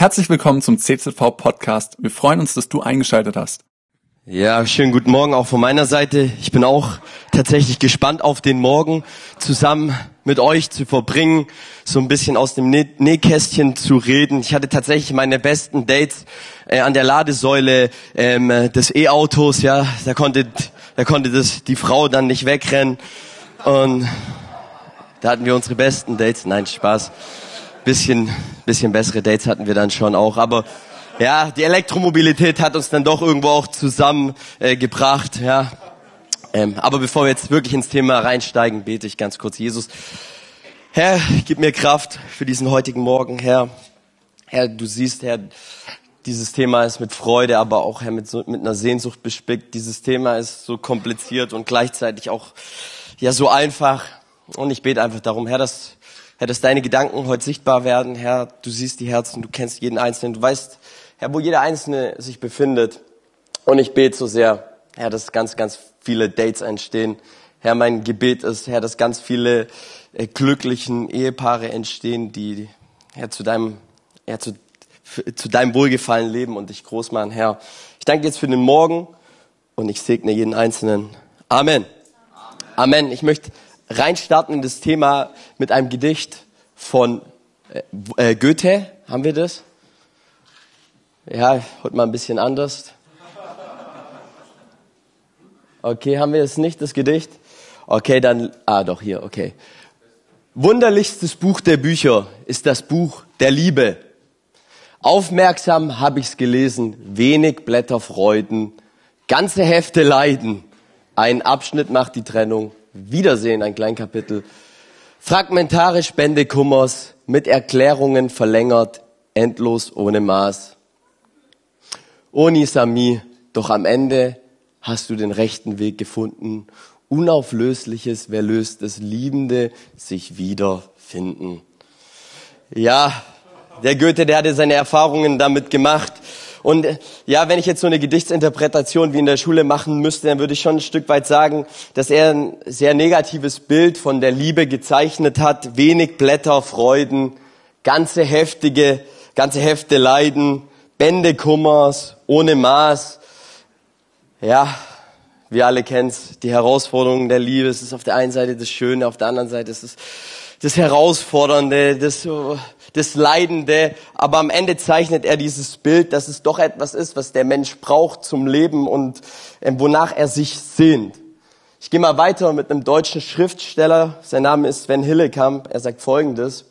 Herzlich willkommen zum CZV Podcast. Wir freuen uns, dass du eingeschaltet hast. Ja, schönen guten Morgen auch von meiner Seite. Ich bin auch tatsächlich gespannt auf den Morgen zusammen mit euch zu verbringen, so ein bisschen aus dem Nä Nähkästchen zu reden. Ich hatte tatsächlich meine besten Dates äh, an der Ladesäule ähm, des E-Autos. Ja, da konnte da konnte das die Frau dann nicht wegrennen und da hatten wir unsere besten Dates. Nein, Spaß. Bisschen bisschen bessere Dates hatten wir dann schon auch, aber ja, die Elektromobilität hat uns dann doch irgendwo auch zusammengebracht, äh, ja. Ähm, aber bevor wir jetzt wirklich ins Thema reinsteigen, bete ich ganz kurz Jesus. Herr, gib mir Kraft für diesen heutigen Morgen, Herr. Herr, du siehst, Herr, dieses Thema ist mit Freude, aber auch Herr, mit, so, mit einer Sehnsucht bespickt. Dieses Thema ist so kompliziert und gleichzeitig auch ja so einfach. Und ich bete einfach darum, Herr, dass, Herr, dass deine Gedanken heute sichtbar werden. Herr, du siehst die Herzen, du kennst jeden Einzelnen, du weißt, Herr, wo jeder Einzelne sich befindet. Und ich bete so sehr, Herr, dass ganz, ganz viele Dates entstehen. Herr, mein Gebet ist, Herr, dass ganz viele äh, glücklichen Ehepaare entstehen, die, Herr, zu deinem, Herr, zu, für, zu deinem Wohlgefallen leben und dich groß machen, Herr. Ich danke jetzt für den Morgen und ich segne jeden Einzelnen. Amen. Amen. Ich möchte reinstarten in das Thema mit einem Gedicht von äh, Goethe. Haben wir das? Ja, heute mal ein bisschen anders. Okay, haben wir es nicht, das Gedicht? Okay, dann, ah doch, hier, okay. Wunderlichstes Buch der Bücher ist das Buch der Liebe. Aufmerksam habe ich's gelesen, wenig Blätter Freuden, ganze Hefte Leiden. Ein Abschnitt macht die Trennung, Wiedersehen, ein Kleinkapitel. Fragmentare Spende Kummers, mit Erklärungen verlängert, endlos ohne Maß. Oni Sami, doch am Ende hast du den rechten Weg gefunden. Unauflösliches, wer löst es, Liebende sich wiederfinden. Ja, der Goethe, der hatte seine Erfahrungen damit gemacht. Und ja, wenn ich jetzt so eine Gedichtsinterpretation wie in der Schule machen müsste, dann würde ich schon ein Stück weit sagen, dass er ein sehr negatives Bild von der Liebe gezeichnet hat. Wenig Blätter, Freuden, ganze heftige, ganze Hefte Leiden, Bände Kummers, ohne Maß. Ja, wir alle kennen's, die Herausforderungen der Liebe. Es ist auf der einen Seite das Schöne, auf der anderen Seite ist es das Herausfordernde, das, das Leidende. Aber am Ende zeichnet er dieses Bild, dass es doch etwas ist, was der Mensch braucht zum Leben und äh, wonach er sich sehnt. Ich gehe mal weiter mit einem deutschen Schriftsteller. Sein Name ist Sven Hillekamp. Er sagt Folgendes.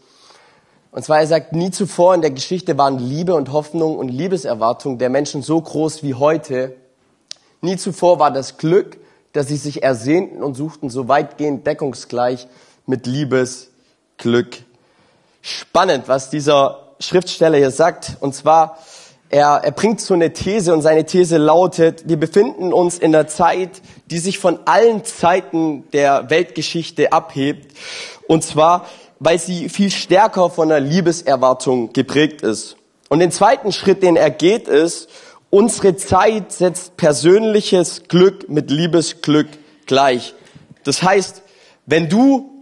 Und zwar, er sagt, nie zuvor in der Geschichte waren Liebe und Hoffnung und Liebeserwartung der Menschen so groß wie heute. Nie zuvor war das Glück, dass sie sich ersehnten und suchten, so weitgehend deckungsgleich mit Liebesglück. Spannend, was dieser Schriftsteller hier sagt. Und zwar, er, er bringt so eine These und seine These lautet, wir befinden uns in einer Zeit, die sich von allen Zeiten der Weltgeschichte abhebt. Und zwar weil sie viel stärker von einer Liebeserwartung geprägt ist. Und den zweiten Schritt, den er geht, ist, unsere Zeit setzt persönliches Glück mit Liebesglück gleich. Das heißt, wenn du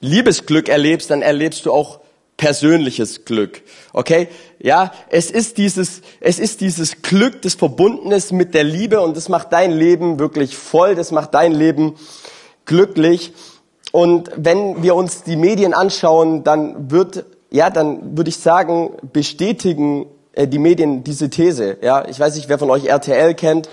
Liebesglück erlebst, dann erlebst du auch persönliches Glück. Okay? Ja, es ist dieses, es ist dieses Glück, das verbunden ist mit der Liebe und das macht dein Leben wirklich voll, das macht dein Leben glücklich. Und wenn wir uns die Medien anschauen, dann wird, ja, dann würde ich sagen, bestätigen äh, die Medien diese These. Ja, ich weiß nicht, wer von euch RTL kennt,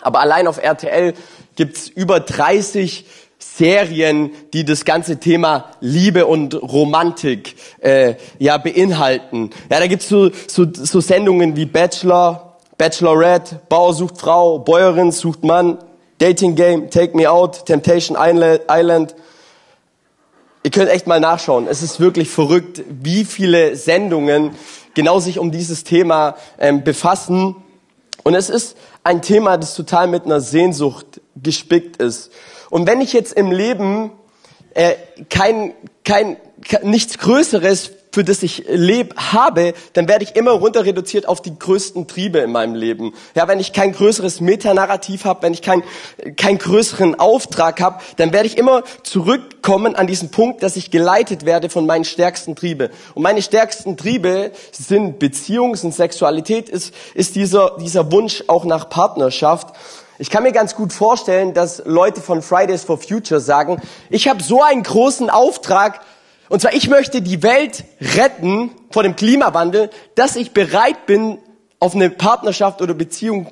aber allein auf RTL gibt's über 30 Serien, die das ganze Thema Liebe und Romantik äh, ja beinhalten. Ja, da gibt's so, so, so Sendungen wie Bachelor, Bachelorette, Bauer sucht Frau, Bäuerin sucht Mann, Dating Game, Take Me Out, Temptation Island Ihr könnt echt mal nachschauen. Es ist wirklich verrückt, wie viele Sendungen genau sich um dieses Thema ähm, befassen. Und es ist ein Thema, das total mit einer Sehnsucht gespickt ist. Und wenn ich jetzt im Leben äh, kein, kein, nichts Größeres für das ich lebe, habe, dann werde ich immer runter reduziert auf die größten Triebe in meinem Leben. Ja, wenn ich kein größeres Metanarrativ habe, wenn ich keinen keinen größeren Auftrag habe, dann werde ich immer zurückkommen an diesen Punkt, dass ich geleitet werde von meinen stärksten Triebe. Und meine stärksten Triebe sind Beziehung, sind Sexualität, ist, ist dieser, dieser Wunsch auch nach Partnerschaft. Ich kann mir ganz gut vorstellen, dass Leute von Fridays for Future sagen, ich habe so einen großen Auftrag, und zwar ich möchte die Welt retten vor dem Klimawandel, dass ich bereit bin, auf eine Partnerschaft oder Beziehung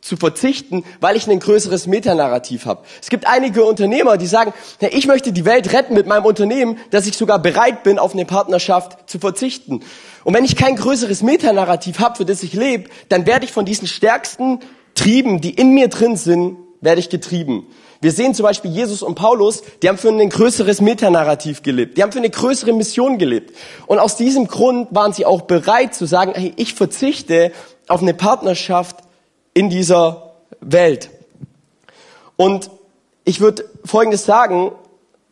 zu verzichten, weil ich ein größeres Metanarrativ habe. Es gibt einige Unternehmer, die sagen, ich möchte die Welt retten mit meinem Unternehmen, dass ich sogar bereit bin, auf eine Partnerschaft zu verzichten. Und wenn ich kein größeres Metanarrativ habe, für das ich lebe, dann werde ich von diesen stärksten Trieben, die in mir drin sind, werde ich getrieben. Wir sehen zum Beispiel Jesus und Paulus, die haben für ein größeres Metanarrativ gelebt. Die haben für eine größere Mission gelebt. Und aus diesem Grund waren sie auch bereit zu sagen, hey, ich verzichte auf eine Partnerschaft in dieser Welt. Und ich würde Folgendes sagen,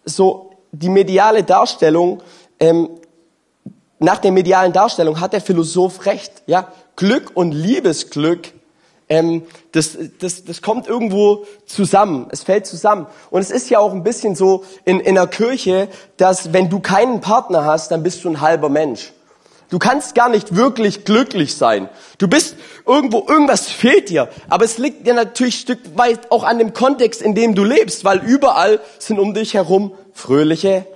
so die mediale Darstellung, ähm, nach der medialen Darstellung hat der Philosoph recht. Ja, Glück und Liebesglück ähm, das, das, das kommt irgendwo zusammen, es fällt zusammen. Und es ist ja auch ein bisschen so in, in der Kirche, dass wenn du keinen Partner hast, dann bist du ein halber Mensch. Du kannst gar nicht wirklich glücklich sein. Du bist irgendwo, irgendwas fehlt dir. Aber es liegt dir natürlich ein Stück weit auch an dem Kontext, in dem du lebst, weil überall sind um dich herum fröhliche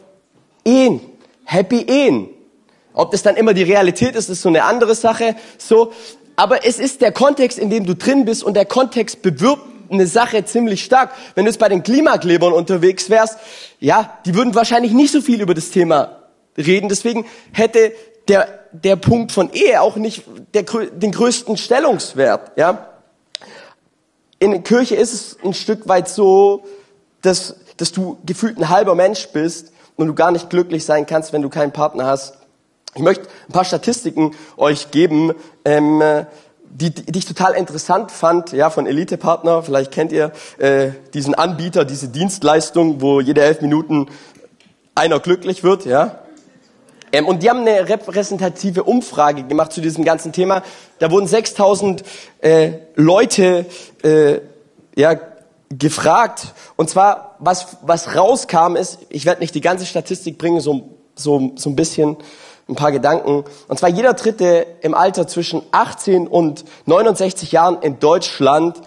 Ehen, happy Ehen. Ob das dann immer die Realität ist, ist so eine andere Sache. So, aber es ist der Kontext, in dem du drin bist und der Kontext bewirbt eine Sache ziemlich stark. Wenn du jetzt bei den Klimaklebern unterwegs wärst, ja, die würden wahrscheinlich nicht so viel über das Thema reden. Deswegen hätte der, der Punkt von Ehe auch nicht der, den größten Stellungswert, ja. In der Kirche ist es ein Stück weit so, dass, dass du gefühlt ein halber Mensch bist und du gar nicht glücklich sein kannst, wenn du keinen Partner hast. Ich möchte ein paar Statistiken euch geben, ähm, die, die ich total interessant fand, ja, von Elite-Partner. Vielleicht kennt ihr äh, diesen Anbieter, diese Dienstleistung, wo jede elf Minuten einer glücklich wird, ja. Ähm, und die haben eine repräsentative Umfrage gemacht zu diesem ganzen Thema. Da wurden 6000 äh, Leute äh, ja, gefragt. Und zwar, was, was rauskam ist, ich werde nicht die ganze Statistik bringen, so, so, so ein bisschen, ein paar Gedanken. Und zwar jeder Dritte im Alter zwischen 18 und 69 Jahren in Deutschland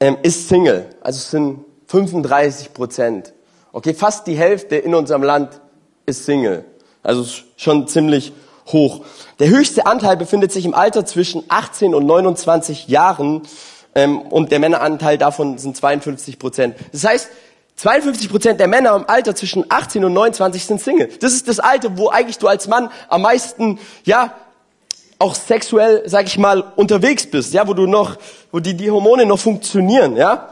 ähm, ist Single. Also es sind 35 Prozent. Okay, fast die Hälfte in unserem Land ist Single. Also schon ziemlich hoch. Der höchste Anteil befindet sich im Alter zwischen 18 und 29 Jahren ähm, und der Männeranteil davon sind 52 Prozent. Das heißt, 52 Prozent der Männer im Alter zwischen 18 und 29 sind Single. Das ist das Alter, wo eigentlich du als Mann am meisten, ja, auch sexuell, sag ich mal, unterwegs bist, ja, wo du noch, wo die, die Hormone noch funktionieren, ja,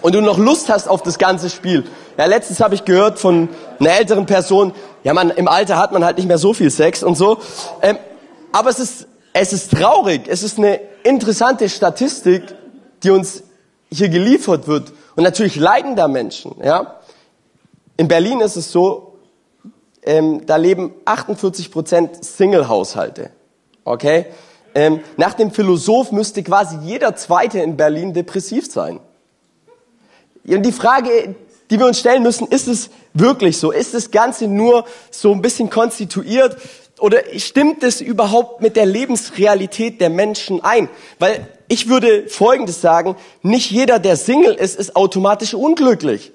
und du noch Lust hast auf das ganze Spiel. Ja, letztens habe ich gehört von einer älteren Person, ja, man, im Alter hat man halt nicht mehr so viel Sex und so, ähm, aber es ist, es ist traurig, es ist eine interessante Statistik, die uns hier geliefert wird und natürlich leiden da Menschen. Ja? In Berlin ist es so, ähm, da leben 48 Prozent Single-Haushalte. Okay? Ähm, nach dem Philosoph müsste quasi jeder Zweite in Berlin depressiv sein. Und die Frage, die wir uns stellen müssen, ist es wirklich so? Ist das Ganze nur so ein bisschen konstituiert? Oder stimmt es überhaupt mit der Lebensrealität der Menschen ein? Weil ich würde Folgendes sagen, nicht jeder, der Single ist, ist automatisch unglücklich.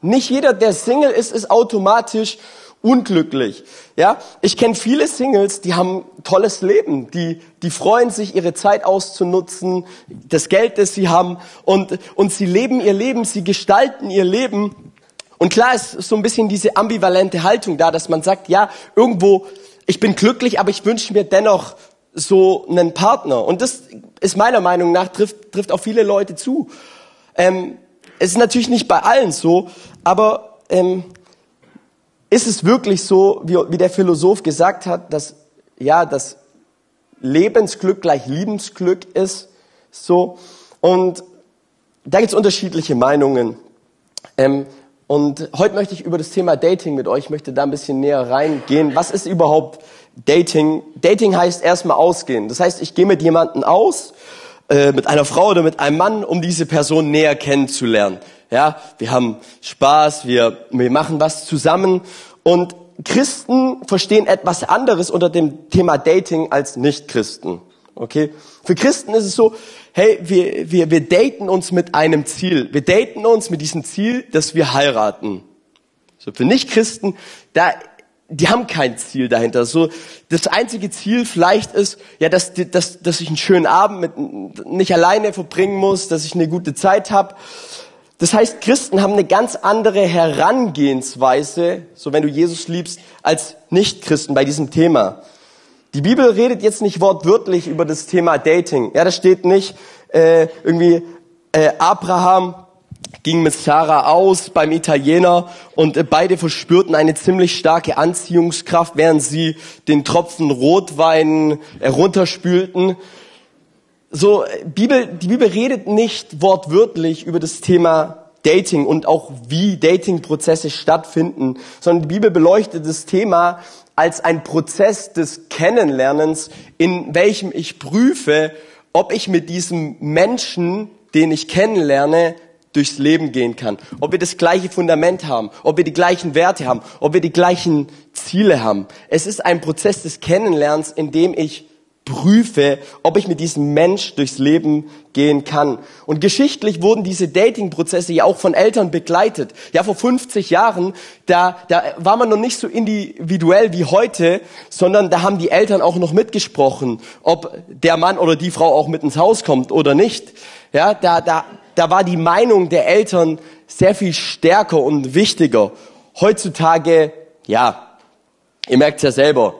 Nicht jeder, der Single ist, ist automatisch unglücklich. Ja, ich kenne viele Singles, die haben tolles Leben, die die freuen sich ihre Zeit auszunutzen, das Geld, das sie haben und und sie leben ihr Leben, sie gestalten ihr Leben. Und klar ist so ein bisschen diese ambivalente Haltung da, dass man sagt, ja, irgendwo ich bin glücklich, aber ich wünsche mir dennoch so einen Partner. Und das ist meiner Meinung nach, trifft, trifft auf viele Leute zu. Ähm, es ist natürlich nicht bei allen so, aber ähm, ist es wirklich so, wie, wie der Philosoph gesagt hat, dass ja, das Lebensglück gleich Liebensglück ist, so. Und da gibt es unterschiedliche Meinungen. Ähm, Und heute möchte ich über das Thema Dating mit euch, möchte da ein bisschen näher reingehen. Was ist überhaupt Dating? Dating heißt erstmal ausgehen. Das heißt, ich gehe mit jemandem aus, äh, mit einer Frau oder mit einem Mann, um diese Person näher kennenzulernen. Ja, wir haben Spaß, wir, wir machen was zusammen und Christen verstehen etwas anderes unter dem Thema Dating als Nicht-Christen. Okay? Für Christen ist es so, hey, wir, wir, wir daten uns mit einem Ziel. Wir daten uns mit diesem Ziel, dass wir heiraten. So, für Nicht-Christen, da, die haben kein Ziel dahinter. So, das einzige Ziel vielleicht ist, ja, dass, dass, dass ich einen schönen Abend mit, nicht alleine verbringen muss, dass ich eine gute Zeit habe. Das heißt, Christen haben eine ganz andere Herangehensweise, so wenn du Jesus liebst, als Nicht-Christen bei diesem Thema. Die Bibel redet jetzt nicht wortwörtlich über das Thema Dating. Ja, da steht nicht äh, irgendwie äh, Abraham ging mit Sarah aus beim Italiener und äh, beide verspürten eine ziemlich starke Anziehungskraft, während sie den Tropfen Rotwein herunterspülten. So, Bibel, die Bibel redet nicht wortwörtlich über das Thema Dating und auch wie Datingprozesse stattfinden, sondern die Bibel beleuchtet das Thema als ein Prozess des Kennenlernens, in welchem ich prüfe, ob ich mit diesem Menschen, den ich kennenlerne, durchs Leben gehen kann. Ob wir das gleiche Fundament haben, ob wir die gleichen Werte haben, ob wir die gleichen Ziele haben. Es ist ein Prozess des Kennenlernens, in dem ich prüfe, ob ich mit diesem Mensch durchs Leben gehen kann. Und geschichtlich wurden diese Dating-Prozesse ja auch von Eltern begleitet. Ja, vor 50 Jahren, da, da war man noch nicht so individuell wie heute, sondern da haben die Eltern auch noch mitgesprochen, ob der Mann oder die Frau auch mit ins Haus kommt oder nicht. Ja, da, da, da war die Meinung der Eltern sehr viel stärker und wichtiger. Heutzutage, ja, ihr merkt ja selber,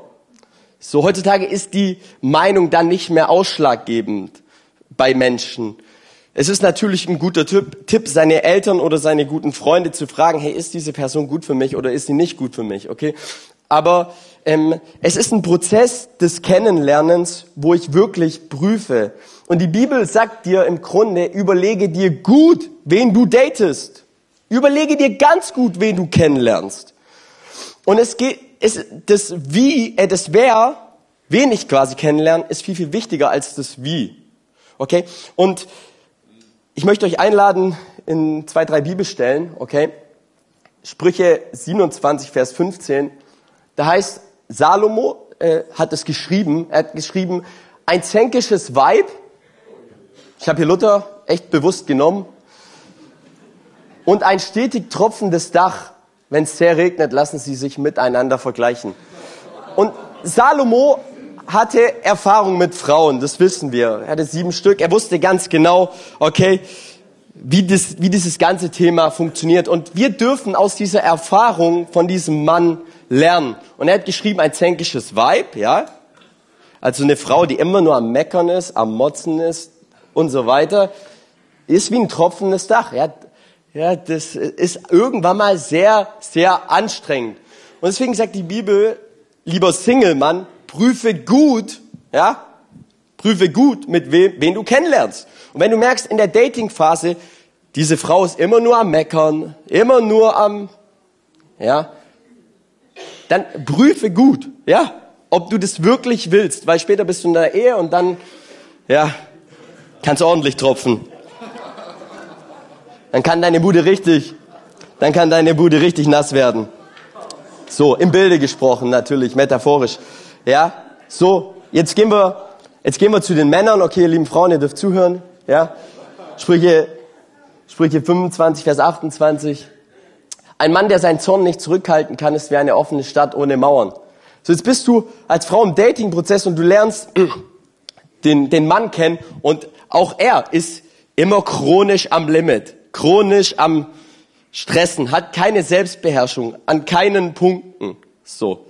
so heutzutage ist die Meinung dann nicht mehr ausschlaggebend bei Menschen. Es ist natürlich ein guter Tipp, Tipp, seine Eltern oder seine guten Freunde zu fragen, hey, ist diese Person gut für mich oder ist sie nicht gut für mich, okay? Aber ähm, es ist ein Prozess des Kennenlernens, wo ich wirklich prüfe. Und die Bibel sagt dir im Grunde, überlege dir gut, wen du datest. Überlege dir ganz gut, wen du kennenlernst. Und es geht, ist das Wie, äh, das Wer, wen ich quasi kennenlernen, ist viel, viel wichtiger als das Wie. Okay? Und ich möchte euch einladen in zwei, drei Bibelstellen, okay? Sprüche 27, Vers 15. Da heißt, Salomo äh, hat es geschrieben, er hat geschrieben, ein zänkisches Weib, ich habe hier Luther echt bewusst genommen, und ein stetig tropfendes Dach wenn es sehr regnet, lassen sie sich miteinander vergleichen. Und Salomo hatte Erfahrung mit Frauen, das wissen wir. Er hatte sieben Stück. Er wusste ganz genau, okay, wie, das, wie dieses ganze Thema funktioniert. Und wir dürfen aus dieser Erfahrung von diesem Mann lernen. Und er hat geschrieben, ein zänkisches Weib, ja. Also eine Frau, die immer nur am Meckern ist, am Motzen ist und so weiter, ist wie ein tropfendes Dach. Ja, ja, das ist irgendwann mal sehr, sehr anstrengend. Und deswegen sagt die Bibel, lieber Single-Mann, prüfe gut, ja, prüfe gut, mit wem, wen du kennenlernst. Und wenn du merkst, in der Dating-Phase, diese Frau ist immer nur am Meckern, immer nur am, ja, dann prüfe gut, ja, ob du das wirklich willst, weil später bist du in der Ehe und dann, ja, kannst ordentlich tropfen. Dann kann deine Bude richtig, dann kann deine Bude richtig nass werden. So, im Bilde gesprochen natürlich, metaphorisch. Ja, so, jetzt gehen wir, jetzt gehen wir zu den Männern. Okay, lieben Frauen, ihr dürft zuhören. Ja, Sprüche, Sprüche 25, Vers 28. Ein Mann, der seinen Zorn nicht zurückhalten kann, ist wie eine offene Stadt ohne Mauern. So, jetzt bist du als Frau im Datingprozess und du lernst den, den Mann kennen und auch er ist immer chronisch am Limit chronisch am Stressen, hat keine Selbstbeherrschung an keinen Punkten. So,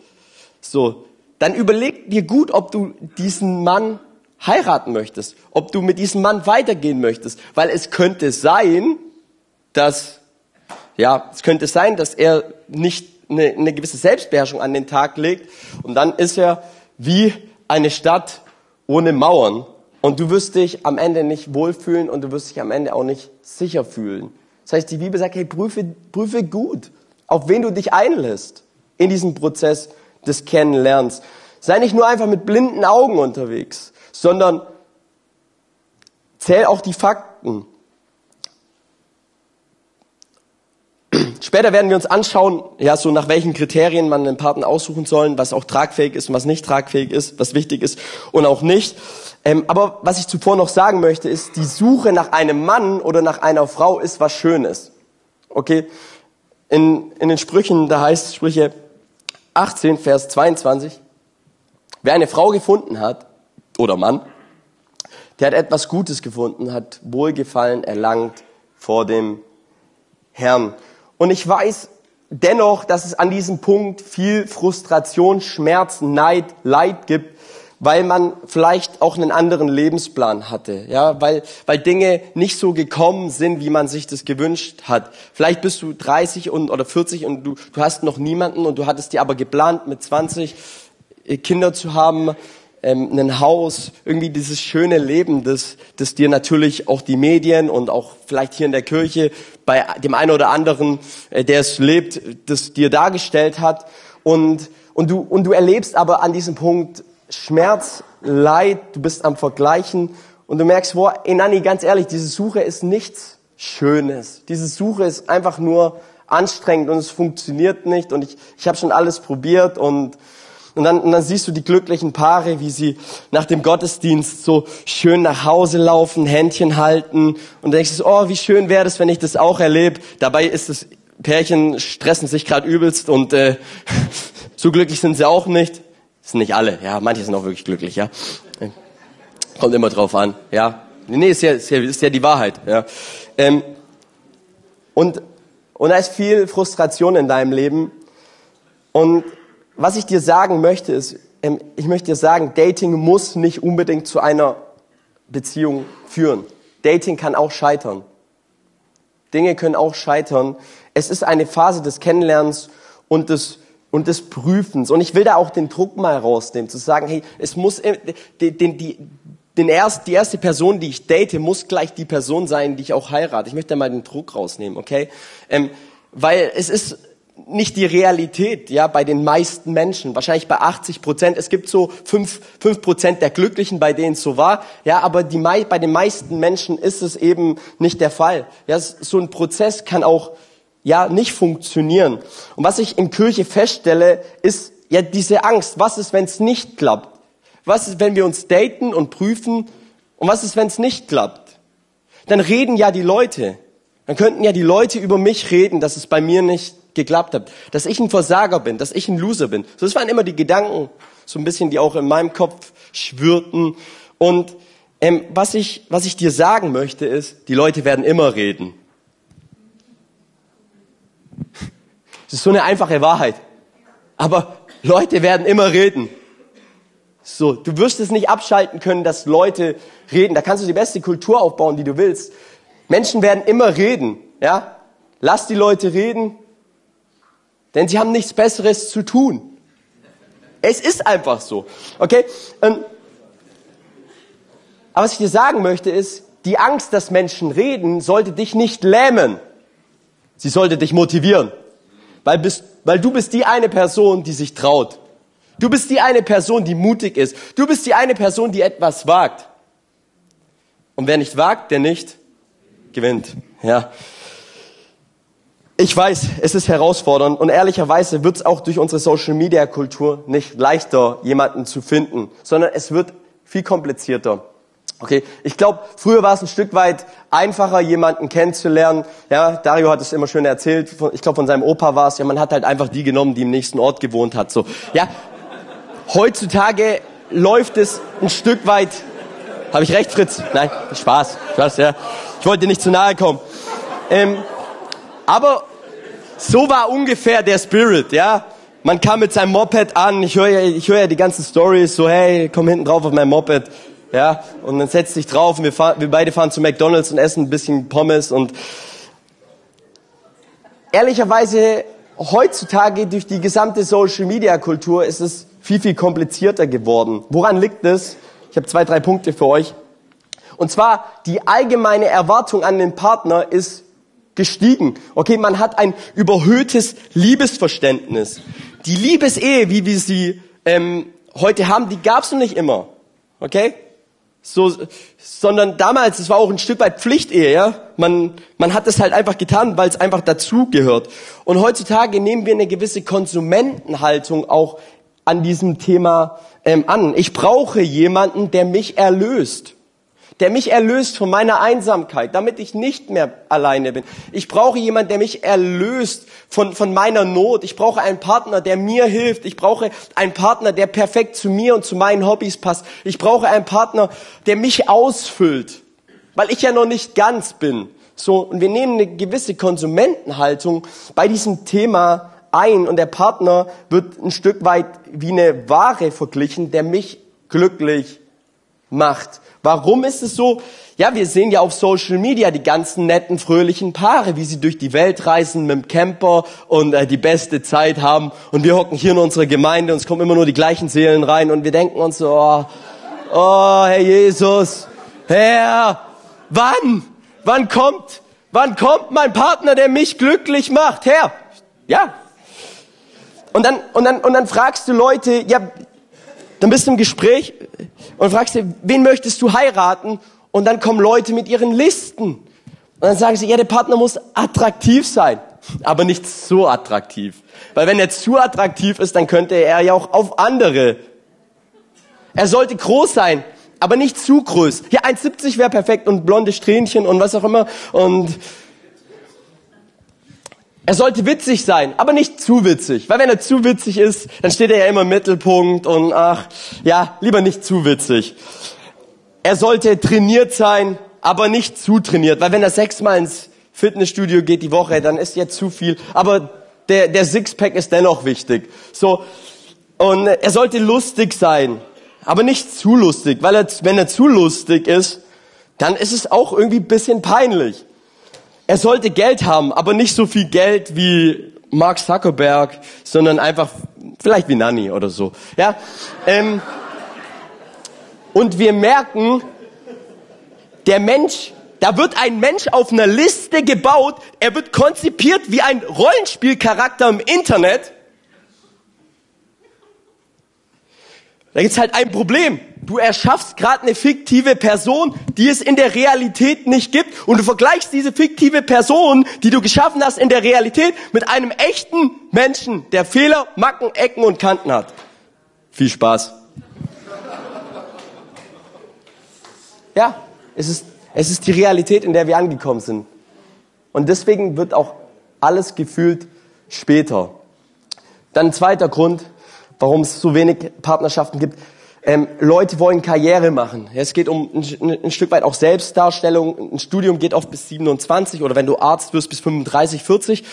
so. Dann überleg dir gut, ob du diesen Mann heiraten möchtest, ob du mit diesem Mann weitergehen möchtest, weil es könnte sein, dass, ja, es könnte sein, dass er nicht eine, eine gewisse Selbstbeherrschung an den Tag legt und dann ist er wie eine Stadt ohne Mauern und du wirst dich am Ende nicht wohlfühlen und du wirst dich am Ende auch nicht sicher fühlen. Das heißt, die Bibel sagt, hey, prüfe, prüfe gut, auf wen du dich einlässt in diesem Prozess des Kennenlernens. Sei nicht nur einfach mit blinden Augen unterwegs, sondern zähl auch die Fakten. Später werden wir uns anschauen, ja, so nach welchen Kriterien man einen Partner aussuchen soll, was auch tragfähig ist und was nicht tragfähig ist, was wichtig ist und auch nicht. Ähm, aber was ich zuvor noch sagen möchte, ist, die Suche nach einem Mann oder nach einer Frau ist was Schönes. Okay? In, in den Sprüchen, da heißt Sprüche 18, Vers 22, wer eine Frau gefunden hat, oder Mann, der hat etwas Gutes gefunden, hat Wohlgefallen erlangt vor dem Herrn. Und ich weiß dennoch, dass es an diesem Punkt viel Frustration, Schmerz, Neid, Leid gibt, weil man vielleicht auch einen anderen Lebensplan hatte, ja, weil, weil Dinge nicht so gekommen sind, wie man sich das gewünscht hat. Vielleicht bist du 30 und, oder 40 und du, du hast noch niemanden und du hattest dir aber geplant, mit 20 äh, Kinder zu haben, ähm, ein Haus, irgendwie dieses schöne Leben, das, das dir natürlich auch die Medien und auch vielleicht hier in der Kirche bei dem einen oder anderen, äh, der es lebt, das dir dargestellt hat. Und, und, du, und du erlebst aber an diesem Punkt Schmerz, Leid, du bist am Vergleichen und du merkst, boah, ey Nanni, ganz ehrlich, diese Suche ist nichts Schönes. Diese Suche ist einfach nur anstrengend und es funktioniert nicht und ich, ich habe schon alles probiert und und dann, und dann siehst du die glücklichen Paare, wie sie nach dem Gottesdienst so schön nach Hause laufen, Händchen halten und denkst, oh, wie schön wäre das, wenn ich das auch erlebe. Dabei ist das Pärchen stressen sich gerade übelst und äh, so glücklich sind sie auch nicht. Das sind nicht alle, ja, manche sind auch wirklich glücklich, ja. Kommt immer drauf an, ja. Nee, ist ja, ist ja, ist ja die Wahrheit, ja. Ähm, und, und da ist viel Frustration in deinem Leben und was ich dir sagen möchte, ist, ähm, ich möchte dir sagen, Dating muss nicht unbedingt zu einer Beziehung führen. Dating kann auch scheitern. Dinge können auch scheitern. Es ist eine Phase des Kennenlernens und des, und des Prüfens. Und ich will da auch den Druck mal rausnehmen, zu sagen, hey, es muss, äh, den, die, den erst, die erste Person, die ich date, muss gleich die Person sein, die ich auch heirate. Ich möchte da mal den Druck rausnehmen, okay? Ähm, weil es ist, nicht die Realität, ja, bei den meisten Menschen, wahrscheinlich bei 80 Prozent. Es gibt so fünf fünf Prozent der Glücklichen, bei denen es so war, ja, aber die, bei den meisten Menschen ist es eben nicht der Fall. Ja, so ein Prozess kann auch, ja, nicht funktionieren. Und was ich in Kirche feststelle, ist ja diese Angst. Was ist, wenn es nicht klappt? Was ist, wenn wir uns daten und prüfen? Und was ist, wenn es nicht klappt? Dann reden ja die Leute. Dann könnten ja die Leute über mich reden, dass es bei mir nicht geklappt hat, dass ich ein Versager bin, dass ich ein Loser bin. So, das waren immer die Gedanken, so ein bisschen, die auch in meinem Kopf schwirrten. Und ähm, was, ich, was ich dir sagen möchte, ist, die Leute werden immer reden. Das ist so eine einfache Wahrheit. Aber Leute werden immer reden. So, du wirst es nicht abschalten können, dass Leute reden. Da kannst du die beste Kultur aufbauen, die du willst. Menschen werden immer reden, ja? Lass die Leute reden, denn sie haben nichts Besseres zu tun. Es ist einfach so. Okay? Ähm, aber was ich dir sagen möchte ist, die Angst, dass Menschen reden, sollte dich nicht lähmen. Sie sollte dich motivieren. Weil, bist, weil du bist die eine Person, die sich traut. Du bist die eine Person, die mutig ist. Du bist die eine Person, die etwas wagt. Und wer nicht wagt, der nicht gewinnt. Ja. Ich weiß, es ist herausfordernd und ehrlicherweise wird es auch durch unsere Social-Media-Kultur nicht leichter, jemanden zu finden, sondern es wird viel komplizierter. Okay, ich glaube, früher war es ein Stück weit einfacher, jemanden kennenzulernen. Ja, Dario hat es immer schön erzählt. Ich glaube, von seinem Opa war es. Ja, man hat halt einfach die genommen, die im nächsten Ort gewohnt hat. So, ja. Heutzutage läuft es ein Stück weit. Habe ich recht, Fritz? Nein, Spaß, Spaß. Ja, ich wollte dir nicht zu nahe kommen. Ähm, aber so war ungefähr der Spirit, ja. Man kam mit seinem Moped an, ich höre ja, ich höre ja die ganzen Stories, so hey, komm hinten drauf auf mein Moped, ja, und dann setzt dich drauf und wir, fahren, wir beide fahren zu McDonalds und essen ein bisschen Pommes und ehrlicherweise heutzutage durch die gesamte Social Media Kultur ist es viel, viel komplizierter geworden. Woran liegt es? Ich habe zwei, drei Punkte für euch. Und zwar, die allgemeine Erwartung an den Partner ist gestiegen. Okay, man hat ein überhöhtes Liebesverständnis. Die Liebesehe, wie wir sie ähm, heute haben, die gab es noch nicht immer. Okay? So, sondern damals, es war auch ein Stück weit Pflichtehe, ja. Man, man hat es halt einfach getan, weil es einfach dazugehört. Und heutzutage nehmen wir eine gewisse Konsumentenhaltung auch an diesem Thema ähm, an. Ich brauche jemanden, der mich erlöst der mich erlöst von meiner Einsamkeit, damit ich nicht mehr alleine bin. Ich brauche jemanden, der mich erlöst von, von meiner Not. Ich brauche einen Partner, der mir hilft. Ich brauche einen Partner, der perfekt zu mir und zu meinen Hobbys passt. Ich brauche einen Partner, der mich ausfüllt, weil ich ja noch nicht ganz bin. So, und wir nehmen eine gewisse Konsumentenhaltung bei diesem Thema ein und der Partner wird ein Stück weit wie eine Ware verglichen, der mich glücklich macht. Warum ist es so? Ja, wir sehen ja auf Social Media die ganzen netten, fröhlichen Paare, wie sie durch die Welt reisen mit dem Camper und äh, die beste Zeit haben. Und wir hocken hier in unserer Gemeinde und es kommen immer nur die gleichen Seelen rein und wir denken uns so, oh, oh Herr Jesus, Herr, wann, wann kommt, wann kommt mein Partner, der mich glücklich macht? Herr, ja. Und dann, und dann, und dann fragst du Leute, ja, dann bist du im Gespräch und fragst dir, wen möchtest du heiraten? Und dann kommen Leute mit ihren Listen. Und dann sagen sie, ja, der Partner muss attraktiv sein, aber nicht so attraktiv. Weil wenn er zu attraktiv ist, dann könnte er ja auch auf andere. Er sollte groß sein, aber nicht zu groß. Ja, 1,70 wäre perfekt und blonde Strähnchen und was auch immer. Und er sollte witzig sein, aber nicht zu witzig. Weil wenn er zu witzig ist, dann steht er ja immer im Mittelpunkt und ach, ja, lieber nicht zu witzig. Er sollte trainiert sein, aber nicht zu trainiert. Weil wenn er sechsmal ins Fitnessstudio geht die Woche, dann ist jetzt zu viel. Aber der, der Sixpack ist dennoch wichtig. So. Und er sollte lustig sein, aber nicht zu lustig. Weil er, wenn er zu lustig ist, dann ist es auch irgendwie bisschen peinlich. Er sollte Geld haben, aber nicht so viel Geld wie Mark Zuckerberg, sondern einfach vielleicht wie Nanny oder so. Ja. Ähm, und wir merken, der Mensch, da wird ein Mensch auf einer Liste gebaut, er wird konzipiert wie ein Rollenspielcharakter im Internet. Da gibt's halt ein Problem. Du erschaffst gerade eine fiktive Person, die es in der Realität nicht gibt. Und du vergleichst diese fiktive Person, die du geschaffen hast in der Realität, mit einem echten Menschen, der Fehler, Macken, Ecken und Kanten hat. Viel Spaß. Ja, es ist, es ist die Realität, in der wir angekommen sind. Und deswegen wird auch alles gefühlt später. Dann ein zweiter Grund, warum es so wenig Partnerschaften gibt. Ähm, Leute wollen Karriere machen. Es geht um ein, ein, Stück weit auch Selbstdarstellung. Ein Studium geht oft bis 27 oder wenn du Arzt wirst bis 35, 40.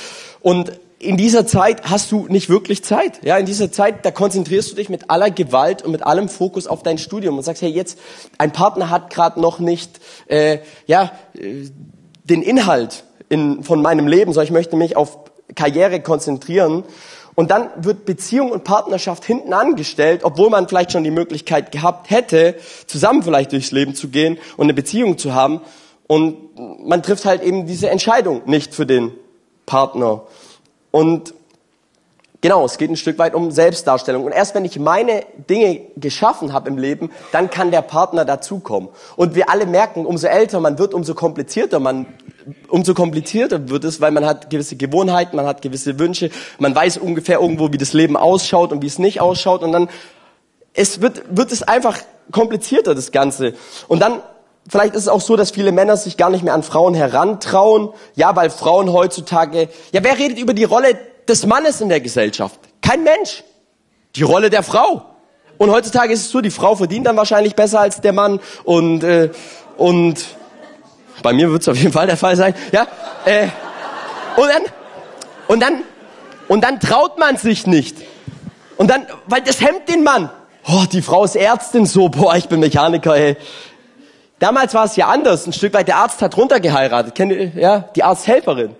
Und in dieser Zeit hast du nicht wirklich Zeit. Ja, in dieser Zeit, da konzentrierst du dich mit aller Gewalt und mit allem Fokus auf dein Studium und sagst, hey, jetzt ein Partner hat gerade noch nicht, äh, ja, äh, den Inhalt in, von meinem Leben, sondern ich möchte mich auf Karriere konzentrieren. Und dann wird Beziehung und Partnerschaft hinten angestellt, obwohl man vielleicht schon die Möglichkeit gehabt hätte, zusammen vielleicht durchs Leben zu gehen und eine Beziehung zu haben. Und man trifft halt eben diese Entscheidung nicht für den Partner. Und Genau, es geht ein Stück weit um Selbstdarstellung. Und erst wenn ich meine Dinge geschaffen habe im Leben, dann kann der Partner dazukommen. Und wir alle merken, umso älter man wird, umso komplizierter man, umso komplizierter wird es, weil man hat gewisse Gewohnheiten, man hat gewisse Wünsche, man weiß ungefähr irgendwo, wie das Leben ausschaut und wie es nicht ausschaut. Und dann es wird, wird es einfach komplizierter, das Ganze. Und dann Vielleicht ist es auch so, dass viele Männer sich gar nicht mehr an Frauen herantrauen. Ja, weil Frauen heutzutage, ja, wer redet über die Rolle des Mannes in der Gesellschaft. Kein Mensch. Die Rolle der Frau. Und heutzutage ist es so, die Frau verdient dann wahrscheinlich besser als der Mann und äh, und bei mir wird es auf jeden Fall der Fall sein. Ja. Äh, und dann und dann und dann traut man sich nicht. Und dann, weil das hemmt den Mann. Oh, die Frau ist Ärztin, so, boah, ich bin Mechaniker, ey. Damals war es ja anders, ein Stück weit. Der Arzt hat runtergeheiratet, kennt ihr, ja, die Arzthelferin.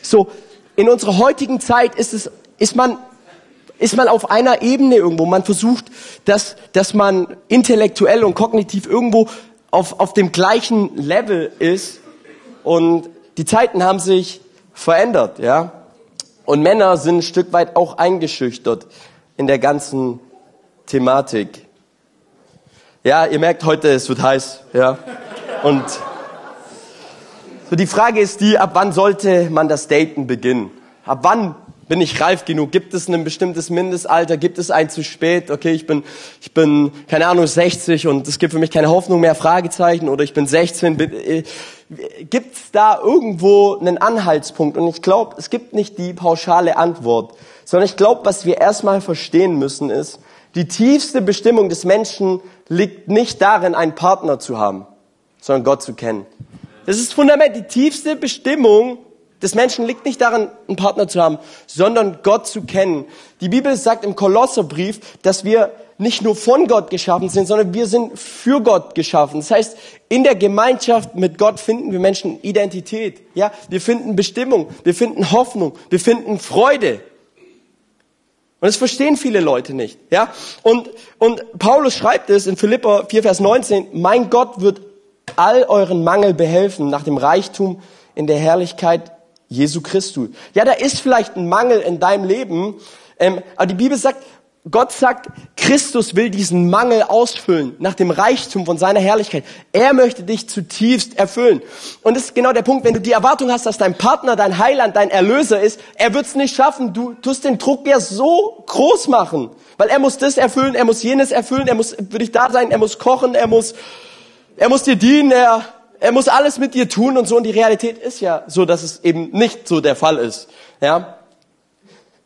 So, in unserer heutigen Zeit ist es, ist man, ist man auf einer Ebene irgendwo. Man versucht, dass, dass man intellektuell und kognitiv irgendwo auf, auf dem gleichen Level ist. Und die Zeiten haben sich verändert, ja. Und Männer sind ein Stück weit auch eingeschüchtert in der ganzen Thematik. Ja, ihr merkt heute, es wird heiß, ja. Und so die Frage ist die, ab wann sollte man das Daten beginnen? Ab wann bin ich reif genug? Gibt es ein bestimmtes Mindestalter? Gibt es ein zu spät? Okay, ich bin, ich bin, keine Ahnung, 60 und es gibt für mich keine Hoffnung mehr, Fragezeichen, oder ich bin 16. Äh, gibt es da irgendwo einen Anhaltspunkt? Und ich glaube, es gibt nicht die pauschale Antwort, sondern ich glaube, was wir erstmal verstehen müssen ist, die tiefste Bestimmung des Menschen liegt nicht darin, einen Partner zu haben, sondern Gott zu kennen. Das ist Fundament. Die tiefste Bestimmung des Menschen liegt nicht darin, einen Partner zu haben, sondern Gott zu kennen. Die Bibel sagt im Kolosserbrief, dass wir nicht nur von Gott geschaffen sind, sondern wir sind für Gott geschaffen. Das heißt, in der Gemeinschaft mit Gott finden wir Menschen Identität. Ja, wir finden Bestimmung, wir finden Hoffnung, wir finden Freude. Und das verstehen viele Leute nicht. Ja, und, und Paulus schreibt es in Philippa 4, Vers 19, mein Gott wird all euren Mangel behelfen nach dem Reichtum in der Herrlichkeit Jesu Christus. Ja, da ist vielleicht ein Mangel in deinem Leben, ähm, aber die Bibel sagt, Gott sagt, Christus will diesen Mangel ausfüllen nach dem Reichtum von seiner Herrlichkeit. Er möchte dich zutiefst erfüllen. Und das ist genau der Punkt, wenn du die Erwartung hast, dass dein Partner, dein Heiland, dein Erlöser ist, er wird es nicht schaffen. Du tust den Druck ja so groß machen, weil er muss das erfüllen, er muss jenes erfüllen, er muss für dich da sein, er muss kochen, er muss, er muss dir dienen, er er muss alles mit dir tun und so. Und die Realität ist ja so, dass es eben nicht so der Fall ist. Ja?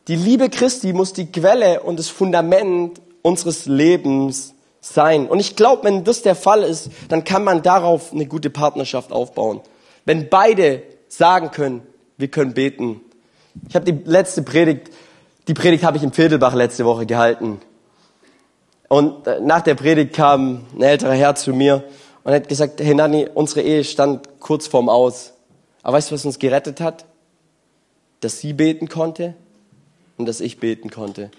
Die Liebe Christi muss die Quelle und das Fundament unseres Lebens sein. Und ich glaube, wenn das der Fall ist, dann kann man darauf eine gute Partnerschaft aufbauen. Wenn beide sagen können, wir können beten. Ich habe die letzte Predigt, die Predigt habe ich im Viertelbach letzte Woche gehalten. Und äh, nach der Predigt kam ein älterer Herr zu mir und hat gesagt, hey Nani, unsere Ehe stand kurz vorm Aus. Aber weißt du, was uns gerettet hat? Dass sie beten konnte und dass ich beten konnte.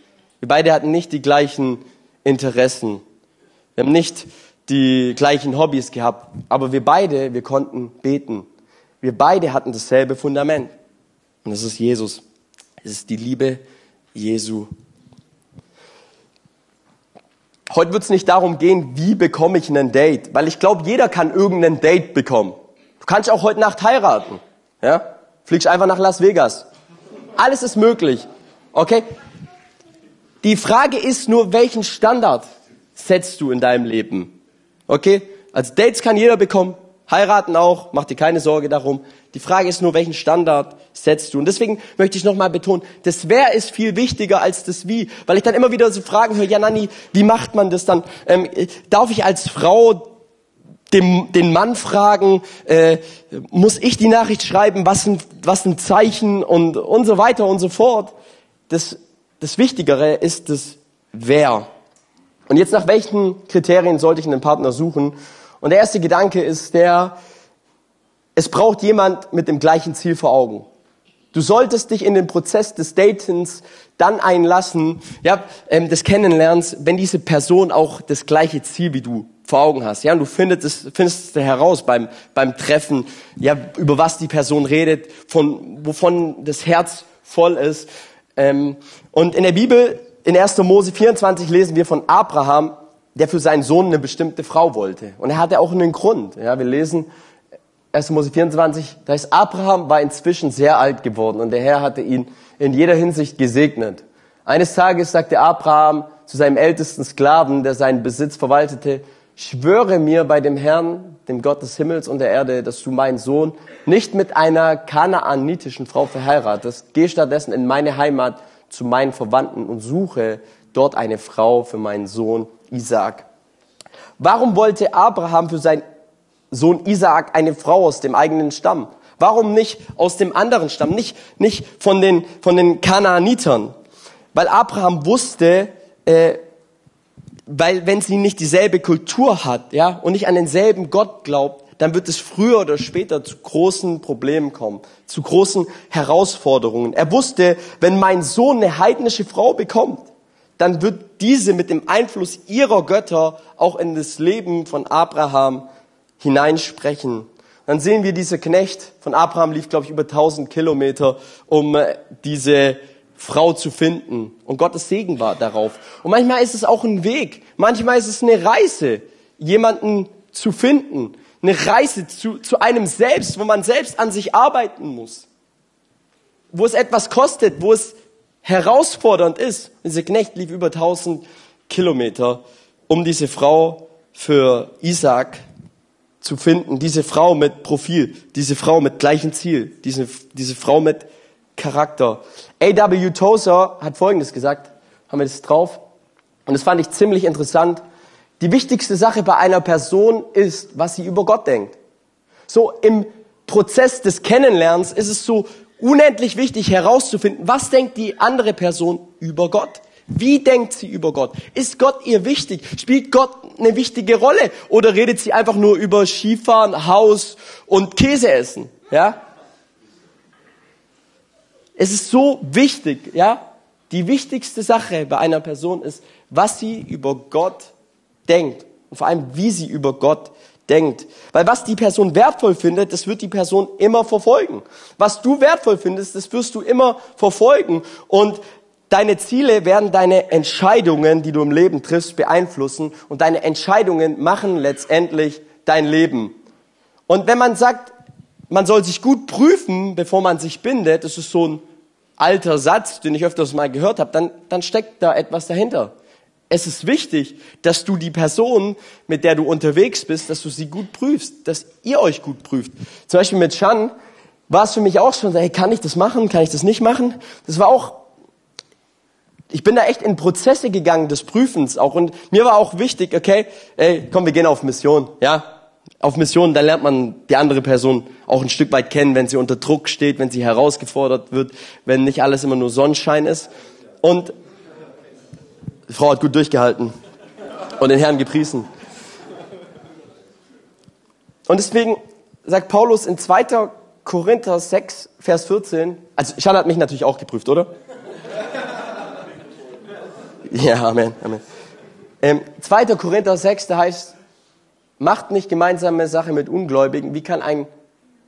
Wir beide hatten nicht die gleichen Interessen. Wir haben nicht die gleichen Hobbys gehabt, aber wir beide, wir konnten beten. Wir beide hatten dasselbe Fundament. Und das ist Jesus. Es ist die Liebe Jesu Heute wird es nicht darum gehen, wie bekomme ich einen Date, weil ich glaube, jeder kann irgendein Date bekommen. Du kannst auch heute Nacht heiraten, ja? Fliegst einfach nach Las Vegas. Alles ist möglich, okay? Die Frage ist nur, welchen Standard setzt du in deinem Leben, okay? Als Dates kann jeder bekommen, heiraten auch, mach dir keine Sorge darum. Die Frage ist nur, welchen Standard setzt du? Und deswegen möchte ich nochmal betonen, das Wer ist viel wichtiger als das Wie. Weil ich dann immer wieder so Fragen höre, ja Nanni, wie macht man das dann? Ähm, darf ich als Frau dem, den Mann fragen, äh, muss ich die Nachricht schreiben, was ein, was ein Zeichen und, und so weiter und so fort. Das, das Wichtigere ist das Wer. Und jetzt nach welchen Kriterien sollte ich einen Partner suchen? Und der erste Gedanke ist der, es braucht jemand mit dem gleichen Ziel vor Augen. Du solltest dich in den Prozess des Datens dann einlassen, ja, ähm, des Kennenlernens, wenn diese Person auch das gleiche Ziel wie du vor Augen hast. Ja, und du findest es, findest es heraus beim, beim Treffen, ja, über was die Person redet, von, wovon das Herz voll ist. Ähm, und in der Bibel, in 1. Mose 24 lesen wir von Abraham, der für seinen Sohn eine bestimmte Frau wollte. Und er hatte auch einen Grund. Ja, wir lesen 1. Mose 24, da ist Abraham war inzwischen sehr alt geworden und der Herr hatte ihn in jeder Hinsicht gesegnet. Eines Tages sagte Abraham zu seinem ältesten Sklaven, der seinen Besitz verwaltete, schwöre mir bei dem Herrn, dem Gott des Himmels und der Erde, dass du meinen Sohn nicht mit einer kanaanitischen Frau verheiratest. Geh stattdessen in meine Heimat zu meinen Verwandten und suche dort eine Frau für meinen Sohn Isaac. Warum wollte Abraham für sein Sohn Isaak eine Frau aus dem eigenen Stamm? Warum nicht aus dem anderen Stamm? Nicht, nicht von den, von den Kanaanitern? Weil Abraham wusste, äh, weil wenn sie nicht dieselbe Kultur hat, ja, und nicht an denselben Gott glaubt, dann wird es früher oder später zu großen Problemen kommen, zu großen Herausforderungen. Er wusste, wenn mein Sohn eine heidnische Frau bekommt, dann wird diese mit dem Einfluss ihrer Götter auch in das Leben von Abraham hineinsprechen. dann sehen wir diese Knecht von Abraham lief, glaube ich, über 1000 Kilometer, um äh, diese Frau zu finden. Und Gottes Segen war darauf. Und manchmal ist es auch ein Weg. Manchmal ist es eine Reise, jemanden zu finden. Eine Reise zu, zu einem selbst, wo man selbst an sich arbeiten muss. Wo es etwas kostet, wo es herausfordernd ist. Dieser Knecht lief über 1000 Kilometer, um diese Frau für Isaac zu finden. Diese Frau mit Profil, diese Frau mit gleichem Ziel, diese, diese Frau mit Charakter. A.W. Tozer hat Folgendes gesagt, haben wir das drauf? Und das fand ich ziemlich interessant. Die wichtigste Sache bei einer Person ist, was sie über Gott denkt. So im Prozess des Kennenlernens ist es so unendlich wichtig herauszufinden, was denkt die andere Person über Gott? Wie denkt sie über Gott? Ist Gott ihr wichtig? Spielt Gott eine wichtige Rolle? Oder redet sie einfach nur über Skifahren, Haus und Käse essen? Ja? Es ist so wichtig, ja? Die wichtigste Sache bei einer Person ist, was sie über Gott denkt. Und vor allem, wie sie über Gott denkt. Weil was die Person wertvoll findet, das wird die Person immer verfolgen. Was du wertvoll findest, das wirst du immer verfolgen. Und deine Ziele werden deine Entscheidungen, die du im Leben triffst, beeinflussen. Und deine Entscheidungen machen letztendlich dein Leben. Und wenn man sagt, man soll sich gut prüfen, bevor man sich bindet, das ist so ein alter Satz, den ich öfters mal gehört habe, dann, dann steckt da etwas dahinter. Es ist wichtig, dass du die Person, mit der du unterwegs bist, dass du sie gut prüfst, dass ihr euch gut prüft. Zum Beispiel mit Shan war es für mich auch schon, hey, kann ich das machen, kann ich das nicht machen? Das war auch, ich bin da echt in Prozesse gegangen des Prüfens auch und mir war auch wichtig, okay, ey, komm, wir gehen auf Mission, ja, auf Mission, da lernt man die andere Person auch ein Stück weit kennen, wenn sie unter Druck steht, wenn sie herausgefordert wird, wenn nicht alles immer nur Sonnenschein ist. Und die Frau hat gut durchgehalten und den Herrn gepriesen. Und deswegen sagt Paulus in 2. Korinther 6, Vers 14, also Schan hat mich natürlich auch geprüft, oder? Ja, Amen, Amen. Ähm, 2. Korinther 6, da heißt, macht nicht gemeinsame Sache mit Ungläubigen. Wie kann ein,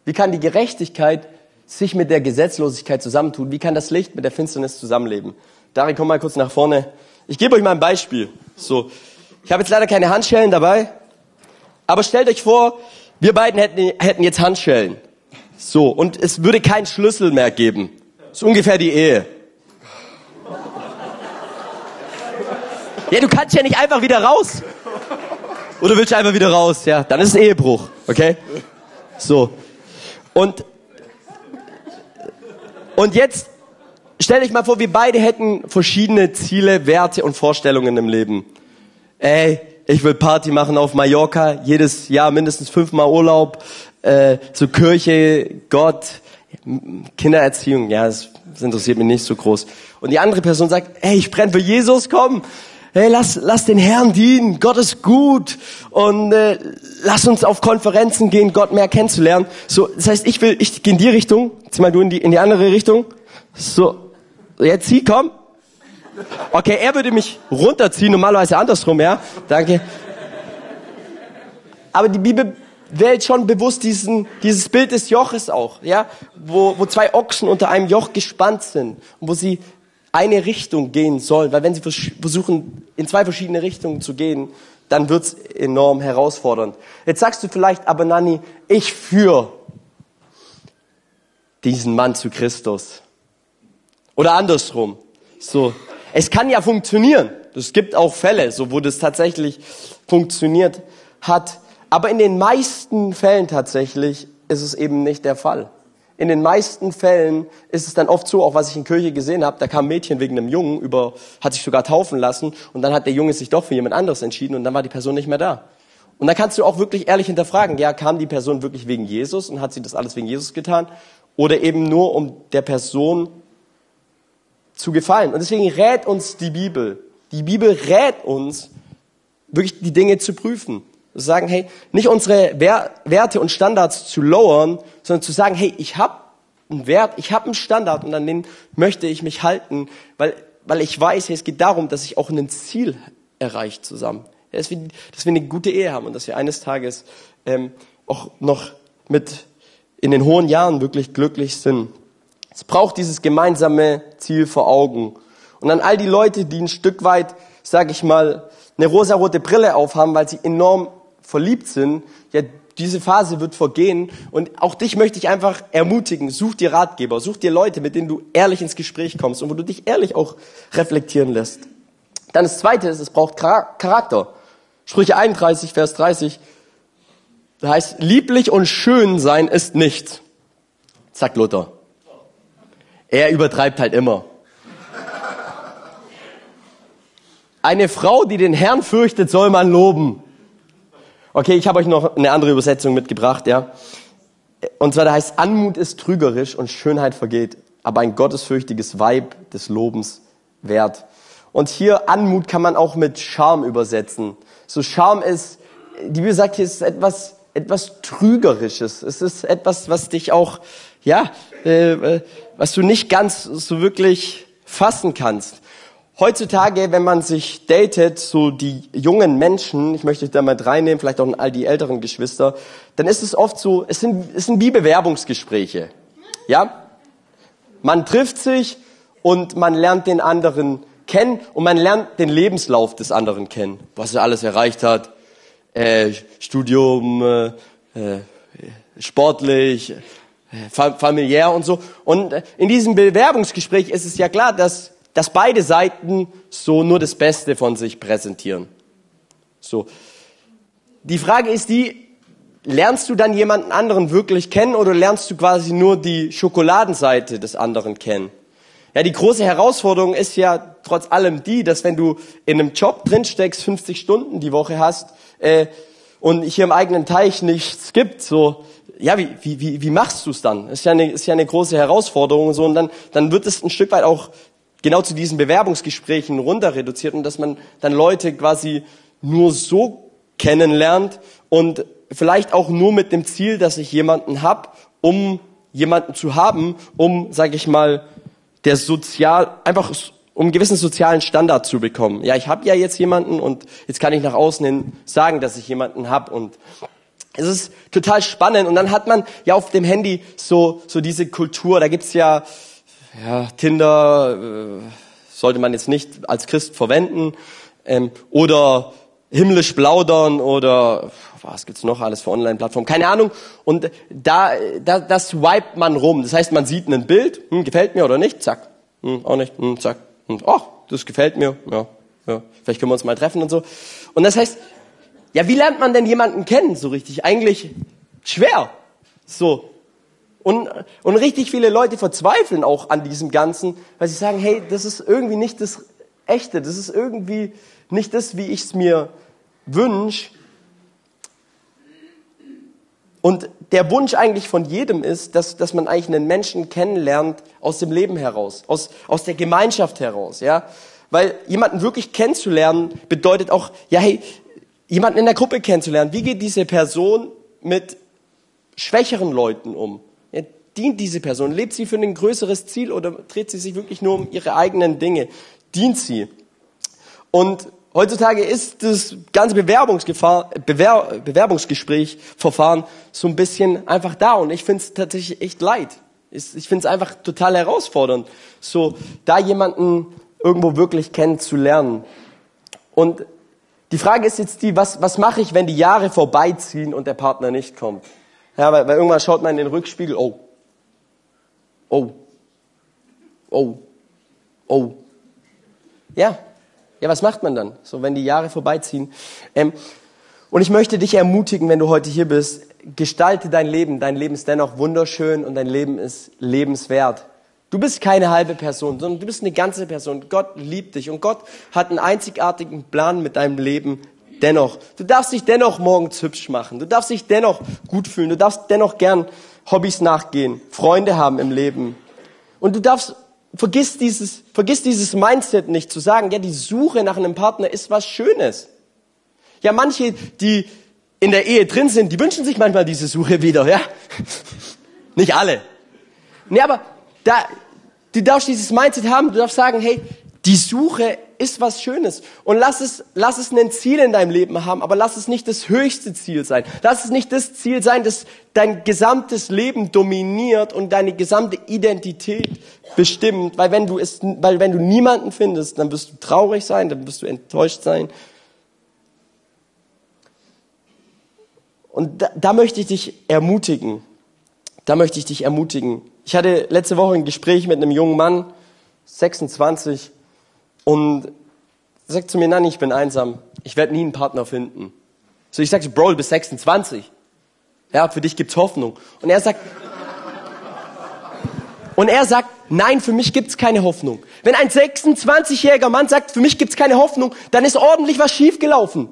wie kann die Gerechtigkeit sich mit der Gesetzlosigkeit zusammentun? Wie kann das Licht mit der Finsternis zusammenleben? Dari, komm mal kurz nach vorne. Ich gebe euch mal ein Beispiel. So, ich habe jetzt leider keine Handschellen dabei, aber stellt euch vor, wir beiden hätten, hätten jetzt Handschellen. So, und es würde keinen Schlüssel mehr geben. So ungefähr die Ehe. Ja, du kannst ja nicht einfach wieder raus. Oder willst du einfach wieder raus? Ja, dann ist es Ehebruch, okay? So. Und, und jetzt stell dich mal vor, wir beide hätten verschiedene Ziele, Werte und Vorstellungen im Leben. Ey, ich will Party machen auf Mallorca, jedes Jahr mindestens fünfmal Urlaub, äh, zur Kirche, Gott, Kindererziehung, ja, das, das interessiert mich nicht so groß. Und die andere Person sagt, ey, ich brenne für Jesus, komm, hey, lass, lass den Herrn dienen, Gott ist gut und äh, lass uns auf Konferenzen gehen, Gott mehr kennenzulernen. So, das heißt, ich will, ich gehe in die Richtung, zieh mal du in die, in die andere Richtung. So, Jetzt zieh, komm. Okay, er würde mich runterziehen, normalerweise andersrum, ja. Danke. Aber die Bibel wählt schon bewusst diesen, dieses Bild des Joches auch, ja, wo, wo zwei Ochsen unter einem Joch gespannt sind und wo sie eine Richtung gehen sollen, weil wenn sie versuchen, in zwei verschiedene Richtungen zu gehen, dann wird's enorm herausfordernd. Jetzt sagst du vielleicht, aber Nani, ich führe diesen Mann zu Christus. Oder andersrum. So. Es kann ja funktionieren. Es gibt auch Fälle, so wo das tatsächlich funktioniert hat. Aber in den meisten Fällen tatsächlich ist es eben nicht der Fall. In den meisten Fällen ist es dann oft so, auch was ich in Kirche gesehen habe, da kam ein Mädchen wegen einem Jungen über, hat sich sogar taufen lassen und dann hat der Junge sich doch für jemand anderes entschieden und dann war die Person nicht mehr da. Und da kannst du auch wirklich ehrlich hinterfragen, ja, kam die Person wirklich wegen Jesus und hat sie das alles wegen Jesus getan oder eben nur um der Person zu gefallen. Und deswegen rät uns die Bibel. Die Bibel rät uns, wirklich die Dinge zu prüfen. Zu sagen, hey, nicht unsere Werte und Standards zu lowern, sondern zu sagen, hey, ich habe einen Wert, ich habe einen Standard und an den möchte ich mich halten, weil, weil ich weiß, hey, es geht darum, dass ich auch ein Ziel erreicht zusammen. Dass wir, dass wir eine gute Ehe haben und dass wir eines Tages ähm, auch noch mit in den hohen Jahren wirklich glücklich sind. Es braucht dieses gemeinsame Ziel vor Augen. Und an all die Leute, die ein Stück weit, sag ich mal, eine rosarote Brille aufhaben, weil sie enorm verliebt sind, ja, diese Phase wird vergehen. Und auch dich möchte ich einfach ermutigen. Such dir Ratgeber, such dir Leute, mit denen du ehrlich ins Gespräch kommst und wo du dich ehrlich auch reflektieren lässt. Dann das zweite ist, es braucht Charakter. Sprüche 31, Vers 30. Da heißt, lieblich und schön sein ist nicht. Sagt Luther. Er übertreibt halt immer. Eine Frau, die den Herrn fürchtet, soll man loben. Okay, ich habe euch noch eine andere Übersetzung mitgebracht, ja. Und zwar da heißt, Anmut ist trügerisch und Schönheit vergeht, aber ein gottesfürchtiges Weib des Lobens wert. Und hier Anmut kann man auch mit Charme übersetzen. So Charme ist, die Bibel sagt hier, ist etwas, etwas Trügerisches. Es ist etwas, was dich auch, ja, äh, äh was du nicht ganz so wirklich fassen kannst. Heutzutage, wenn man sich datet, so die jungen Menschen, ich möchte da mal reinnehmen, vielleicht auch all die älteren Geschwister, dann ist es oft so, es sind, es sind wie Bewerbungsgespräche. Ja? Man trifft sich und man lernt den anderen kennen und man lernt den Lebenslauf des anderen kennen, was er alles erreicht hat, äh, Studium, äh, äh sportlich, familiär und so. Und in diesem Bewerbungsgespräch ist es ja klar, dass dass beide Seiten so nur das Beste von sich präsentieren. So. Die Frage ist die, lernst du dann jemanden anderen wirklich kennen oder lernst du quasi nur die Schokoladenseite des anderen kennen? Ja, die große Herausforderung ist ja trotz allem die, dass wenn du in einem Job drinsteckst, 50 Stunden die Woche hast äh, und hier im eigenen Teich nichts gibt, so ja, wie, wie, wie machst du es dann? Ist ja eine, ist ja eine große Herausforderung so und dann, dann wird es ein Stück weit auch genau zu diesen Bewerbungsgesprächen runter reduziert und dass man dann Leute quasi nur so kennenlernt und vielleicht auch nur mit dem Ziel, dass ich jemanden hab, um jemanden zu haben, um, sage ich mal, der sozial einfach um einen gewissen sozialen Standard zu bekommen. Ja, ich habe ja jetzt jemanden und jetzt kann ich nach außen hin sagen, dass ich jemanden hab und es ist total spannend. Und dann hat man ja auf dem Handy so so diese Kultur. Da gibt's ja ja, Tinder äh, sollte man jetzt nicht als Christ verwenden. Ähm, oder himmlisch plaudern oder was gibt's noch alles für Online-Plattformen, keine Ahnung. Und da, da das swipet man rum. Das heißt, man sieht ein Bild, hm, gefällt mir oder nicht, zack, hm, auch nicht, hm, zack, hm, oh, das gefällt mir, ja, ja, vielleicht können wir uns mal treffen und so. Und das heißt, ja, wie lernt man denn jemanden kennen so richtig? Eigentlich schwer. So, und, und richtig viele Leute verzweifeln auch an diesem Ganzen, weil sie sagen, hey, das ist irgendwie nicht das Echte, das ist irgendwie nicht das, wie ich es mir wünsche. Und der Wunsch eigentlich von jedem ist, dass, dass man eigentlich einen Menschen kennenlernt aus dem Leben heraus, aus, aus der Gemeinschaft heraus, ja. Weil jemanden wirklich kennenzulernen bedeutet auch, ja, hey, jemanden in der Gruppe kennenzulernen. Wie geht diese Person mit schwächeren Leuten um? dient diese Person? Lebt sie für ein größeres Ziel oder dreht sie sich wirklich nur um ihre eigenen Dinge? Dient sie? Und heutzutage ist das ganze Bewerbungsgefahr, Bewer Bewerbungsgespräch, Verfahren so ein bisschen einfach da und ich finde es tatsächlich echt leid. Ich finde es einfach total herausfordernd, so da jemanden irgendwo wirklich kennenzulernen. Und die Frage ist jetzt die, was, was mache ich, wenn die Jahre vorbeiziehen und der Partner nicht kommt? Ja, weil, weil irgendwann schaut man in den Rückspiegel, oh, Oh. Oh. Oh. Ja. Ja, was macht man dann? So, wenn die Jahre vorbeiziehen. Ähm, und ich möchte dich ermutigen, wenn du heute hier bist, gestalte dein Leben. Dein Leben ist dennoch wunderschön und dein Leben ist lebenswert. Du bist keine halbe Person, sondern du bist eine ganze Person. Gott liebt dich und Gott hat einen einzigartigen Plan mit deinem Leben dennoch. Du darfst dich dennoch morgens hübsch machen. Du darfst dich dennoch gut fühlen. Du darfst dennoch gern Hobbys nachgehen, Freunde haben im Leben. Und du darfst, vergiss dieses, vergiss dieses Mindset nicht zu sagen, ja, die Suche nach einem Partner ist was Schönes. Ja, manche, die in der Ehe drin sind, die wünschen sich manchmal diese Suche wieder, ja. Nicht alle. Nee, aber da, du darfst dieses Mindset haben, du darfst sagen, hey, die Suche ist was Schönes. Und lass es, lass es ein Ziel in deinem Leben haben, aber lass es nicht das höchste Ziel sein. Lass es nicht das Ziel sein, das dein gesamtes Leben dominiert und deine gesamte Identität bestimmt. Weil wenn du es, weil wenn du niemanden findest, dann wirst du traurig sein, dann wirst du enttäuscht sein. Und da, da möchte ich dich ermutigen. Da möchte ich dich ermutigen. Ich hatte letzte Woche ein Gespräch mit einem jungen Mann, 26, und sagt zu mir, Nanni, ich bin einsam. Ich werde nie einen Partner finden. So, ich sage, Bro, du bist 26. Ja, für dich gibt's Hoffnung. Und er sagt, und er sagt, nein, für mich gibt's keine Hoffnung. Wenn ein 26-jähriger Mann sagt, für mich gibt's keine Hoffnung, dann ist ordentlich was schiefgelaufen.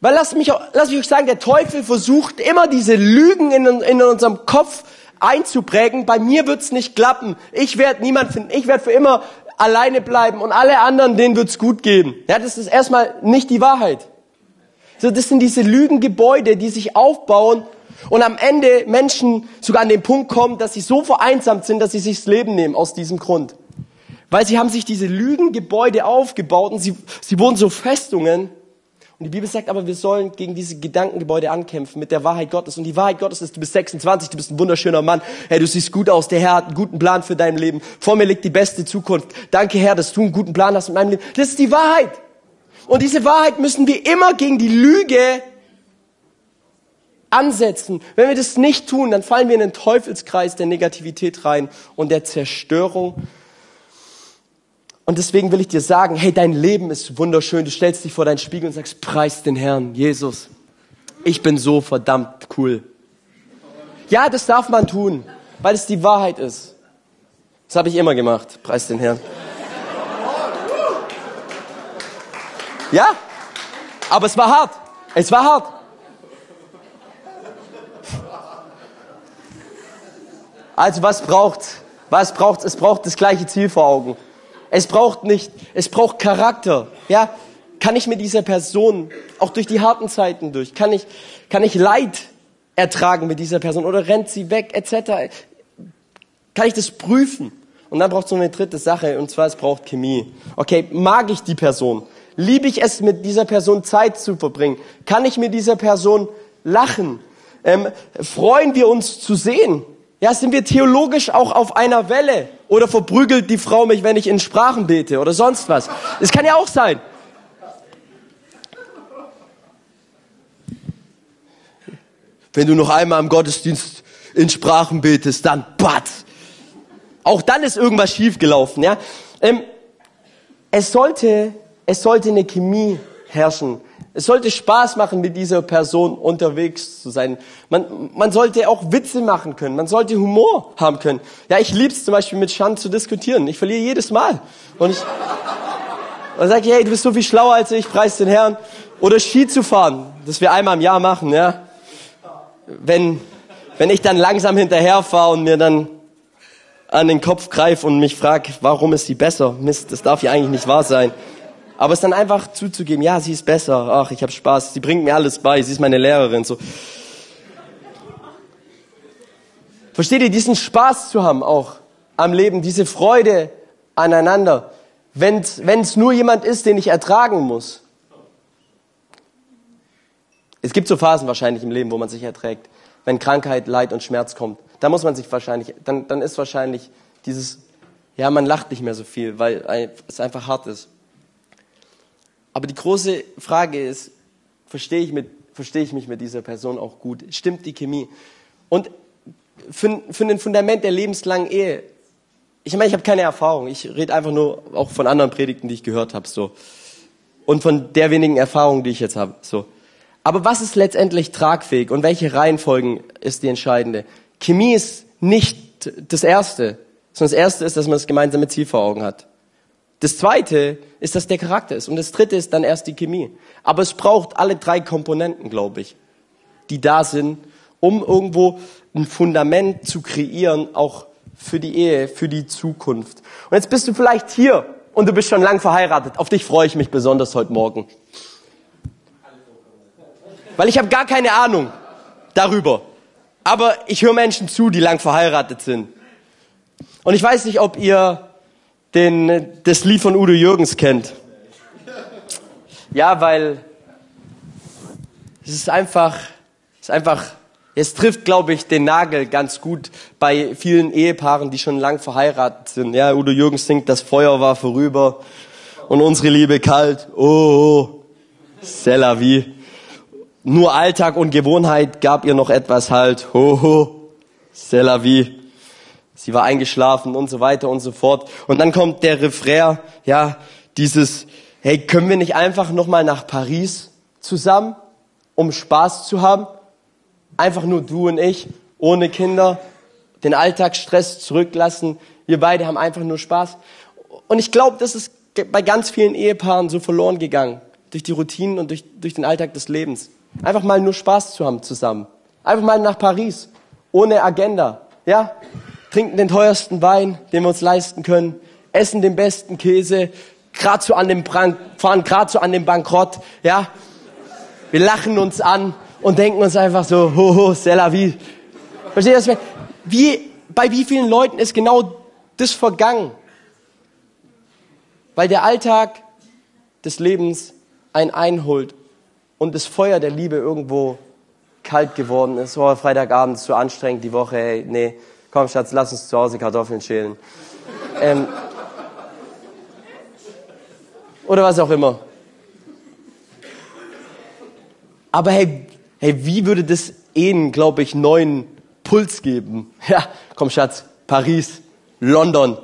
Weil lasst mich, lasst mich euch sagen, der Teufel versucht immer diese Lügen in, in unserem Kopf einzuprägen, bei mir wird's nicht klappen. Ich werde niemand finden. Ich werde für immer alleine bleiben und alle anderen, denen wird's gut gehen. Ja, das ist erstmal nicht die Wahrheit. So, das sind diese Lügengebäude, die sich aufbauen und am Ende Menschen sogar an den Punkt kommen, dass sie so vereinsamt sind, dass sie sich das Leben nehmen aus diesem Grund. Weil sie haben sich diese Lügengebäude aufgebaut und sie, sie wurden so Festungen, und die Bibel sagt aber, wir sollen gegen diese Gedankengebäude ankämpfen mit der Wahrheit Gottes. Und die Wahrheit Gottes ist, du bist 26, du bist ein wunderschöner Mann. Herr, du siehst gut aus. Der Herr hat einen guten Plan für dein Leben. Vor mir liegt die beste Zukunft. Danke, Herr, dass du einen guten Plan hast in meinem Leben. Das ist die Wahrheit. Und diese Wahrheit müssen wir immer gegen die Lüge ansetzen. Wenn wir das nicht tun, dann fallen wir in den Teufelskreis der Negativität rein und der Zerstörung und deswegen will ich dir sagen, hey, dein Leben ist wunderschön. Du stellst dich vor deinen Spiegel und sagst, preis den Herrn, Jesus. Ich bin so verdammt cool. Ja, das darf man tun, weil es die Wahrheit ist. Das habe ich immer gemacht, preis den Herrn. Ja, aber es war hart. Es war hart. Also was braucht? Was braucht? Es braucht das gleiche Ziel vor Augen. Es braucht nicht, es braucht Charakter. Ja, kann ich mit dieser Person auch durch die harten Zeiten durch? Kann ich, kann ich Leid ertragen mit dieser Person oder rennt sie weg etc. Kann ich das prüfen? Und dann braucht es noch eine dritte Sache und zwar es braucht Chemie. Okay, mag ich die Person? Liebe ich es, mit dieser Person Zeit zu verbringen? Kann ich mit dieser Person lachen? Ähm, freuen wir uns zu sehen? Ja, sind wir theologisch auch auf einer Welle? Oder verprügelt die Frau mich, wenn ich in Sprachen bete oder sonst was? Das kann ja auch sein. Wenn du noch einmal im Gottesdienst in Sprachen betest, dann bat. Auch dann ist irgendwas schiefgelaufen, ja. Ähm, es sollte, es sollte eine Chemie herrschen es sollte Spaß machen, mit dieser Person unterwegs zu sein. Man, man sollte auch Witze machen können. Man sollte Humor haben können. Ja, ich lieb's zum Beispiel mit Shan zu diskutieren. Ich verliere jedes Mal. Und ich und sage, hey, du bist so viel schlauer als ich, preis den Herrn. Oder Ski zu fahren, das wir einmal im Jahr machen, ja. Wenn, wenn ich dann langsam hinterherfahre und mir dann an den Kopf greife und mich frage, warum ist sie besser? Mist, das darf ja eigentlich nicht wahr sein. Aber es dann einfach zuzugeben, ja, sie ist besser, ach, ich habe Spaß, sie bringt mir alles bei, sie ist meine Lehrerin, so. Versteht ihr, diesen Spaß zu haben auch am Leben, diese Freude aneinander, wenn es nur jemand ist, den ich ertragen muss. Es gibt so Phasen wahrscheinlich im Leben, wo man sich erträgt, wenn Krankheit, Leid und Schmerz kommt. Da muss man sich wahrscheinlich, dann, dann ist wahrscheinlich dieses, ja, man lacht nicht mehr so viel, weil es einfach hart ist. Aber die große Frage ist, verstehe ich, mit, verstehe ich mich mit dieser Person auch gut? Stimmt die Chemie? Und für, für ein Fundament der lebenslangen Ehe, ich meine, ich habe keine Erfahrung. Ich rede einfach nur auch von anderen Predigten, die ich gehört habe, so. Und von der wenigen Erfahrung, die ich jetzt habe, so. Aber was ist letztendlich tragfähig und welche Reihenfolgen ist die entscheidende? Chemie ist nicht das Erste, sondern das Erste ist, dass man das gemeinsame Ziel vor Augen hat. Das zweite ist, dass der Charakter ist. Und das dritte ist dann erst die Chemie. Aber es braucht alle drei Komponenten, glaube ich, die da sind, um irgendwo ein Fundament zu kreieren, auch für die Ehe, für die Zukunft. Und jetzt bist du vielleicht hier und du bist schon lang verheiratet. Auf dich freue ich mich besonders heute Morgen. Weil ich habe gar keine Ahnung darüber. Aber ich höre Menschen zu, die lang verheiratet sind. Und ich weiß nicht, ob ihr den, das Lied von Udo Jürgens kennt. Ja, weil es ist einfach, es ist einfach, es trifft, glaube ich, den Nagel ganz gut bei vielen Ehepaaren, die schon lang verheiratet sind. Ja, Udo Jürgens singt, das Feuer war vorüber und unsere Liebe kalt. Oh, oh. c'est la vie. Nur Alltag und Gewohnheit gab ihr noch etwas Halt. Ho, c'est la vie. Sie war eingeschlafen und so weiter und so fort. Und dann kommt der Refrain, ja, dieses, hey, können wir nicht einfach nochmal nach Paris zusammen, um Spaß zu haben? Einfach nur du und ich, ohne Kinder, den Alltagsstress zurücklassen. Wir beide haben einfach nur Spaß. Und ich glaube, das ist bei ganz vielen Ehepaaren so verloren gegangen. Durch die Routinen und durch, durch den Alltag des Lebens. Einfach mal nur Spaß zu haben zusammen. Einfach mal nach Paris. Ohne Agenda. Ja? Trinken den teuersten Wein, den wir uns leisten können. Essen den besten Käse. Gerade so an dem Brand, fahren gerade so an dem Bankrott. Ja? Wir lachen uns an und denken uns einfach so, ho, ho, c'est la vie. Versteht ihr das? Wie, bei wie vielen Leuten ist genau das vergangen? Weil der Alltag des Lebens einen einholt und das Feuer der Liebe irgendwo kalt geworden ist. Oh, Freitagabend ist zu anstrengend, die Woche, ey, nee, komm Schatz, lass uns zu Hause Kartoffeln schälen. Ähm, oder was auch immer. Aber hey, hey, wie würde das Ehen, glaube ich, neuen Puls geben? Ja, komm Schatz, Paris, London,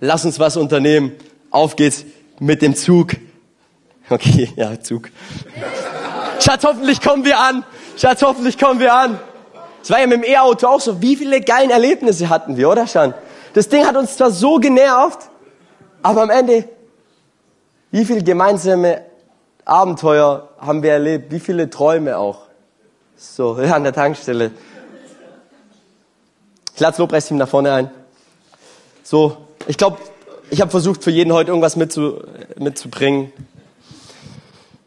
lass uns was unternehmen. Auf geht's mit dem Zug. Okay, ja, Zug. Schatz, hoffentlich kommen wir an. Schatz, hoffentlich kommen wir an. Es war ja mit dem E-Auto auch so. Wie viele geilen Erlebnisse hatten wir, oder Schan? Das Ding hat uns zwar so genervt, aber am Ende, wie viele gemeinsame Abenteuer haben wir erlebt? Wie viele Träume auch? So, ja, an der Tankstelle. Ich lade das Lobpreisteam nach vorne ein. So, ich glaube, ich habe versucht, für jeden heute irgendwas mitzu, mitzubringen.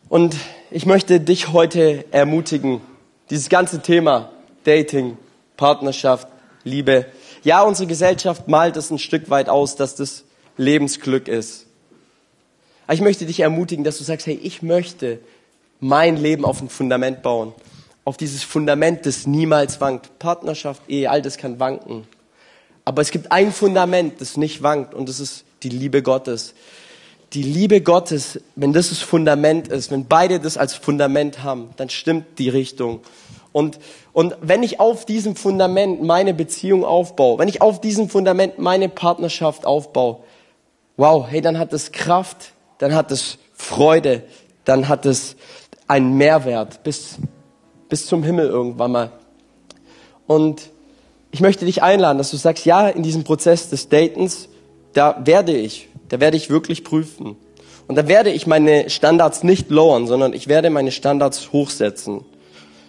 Und ich möchte dich heute ermutigen, dieses ganze Thema Dating, Partnerschaft, Liebe. Ja, unsere Gesellschaft malt es ein Stück weit aus, dass das Lebensglück ist. Aber ich möchte dich ermutigen, dass du sagst, hey, ich möchte mein Leben auf ein Fundament bauen. Auf dieses Fundament, das niemals wankt. Partnerschaft, Ehe, all das kann wanken. Aber es gibt ein Fundament, das nicht wankt und das ist die Liebe Gottes. Die Liebe Gottes, wenn das das Fundament ist, wenn beide das als Fundament haben, dann stimmt die Richtung. Und, und wenn ich auf diesem Fundament meine Beziehung aufbaue, wenn ich auf diesem Fundament meine Partnerschaft aufbaue, wow, hey, dann hat es Kraft, dann hat es Freude, dann hat es einen Mehrwert bis, bis zum Himmel irgendwann mal. Und ich möchte dich einladen, dass du sagst, ja, in diesem Prozess des Datens, da werde ich, da werde ich wirklich prüfen. Und da werde ich meine Standards nicht lowern, sondern ich werde meine Standards hochsetzen.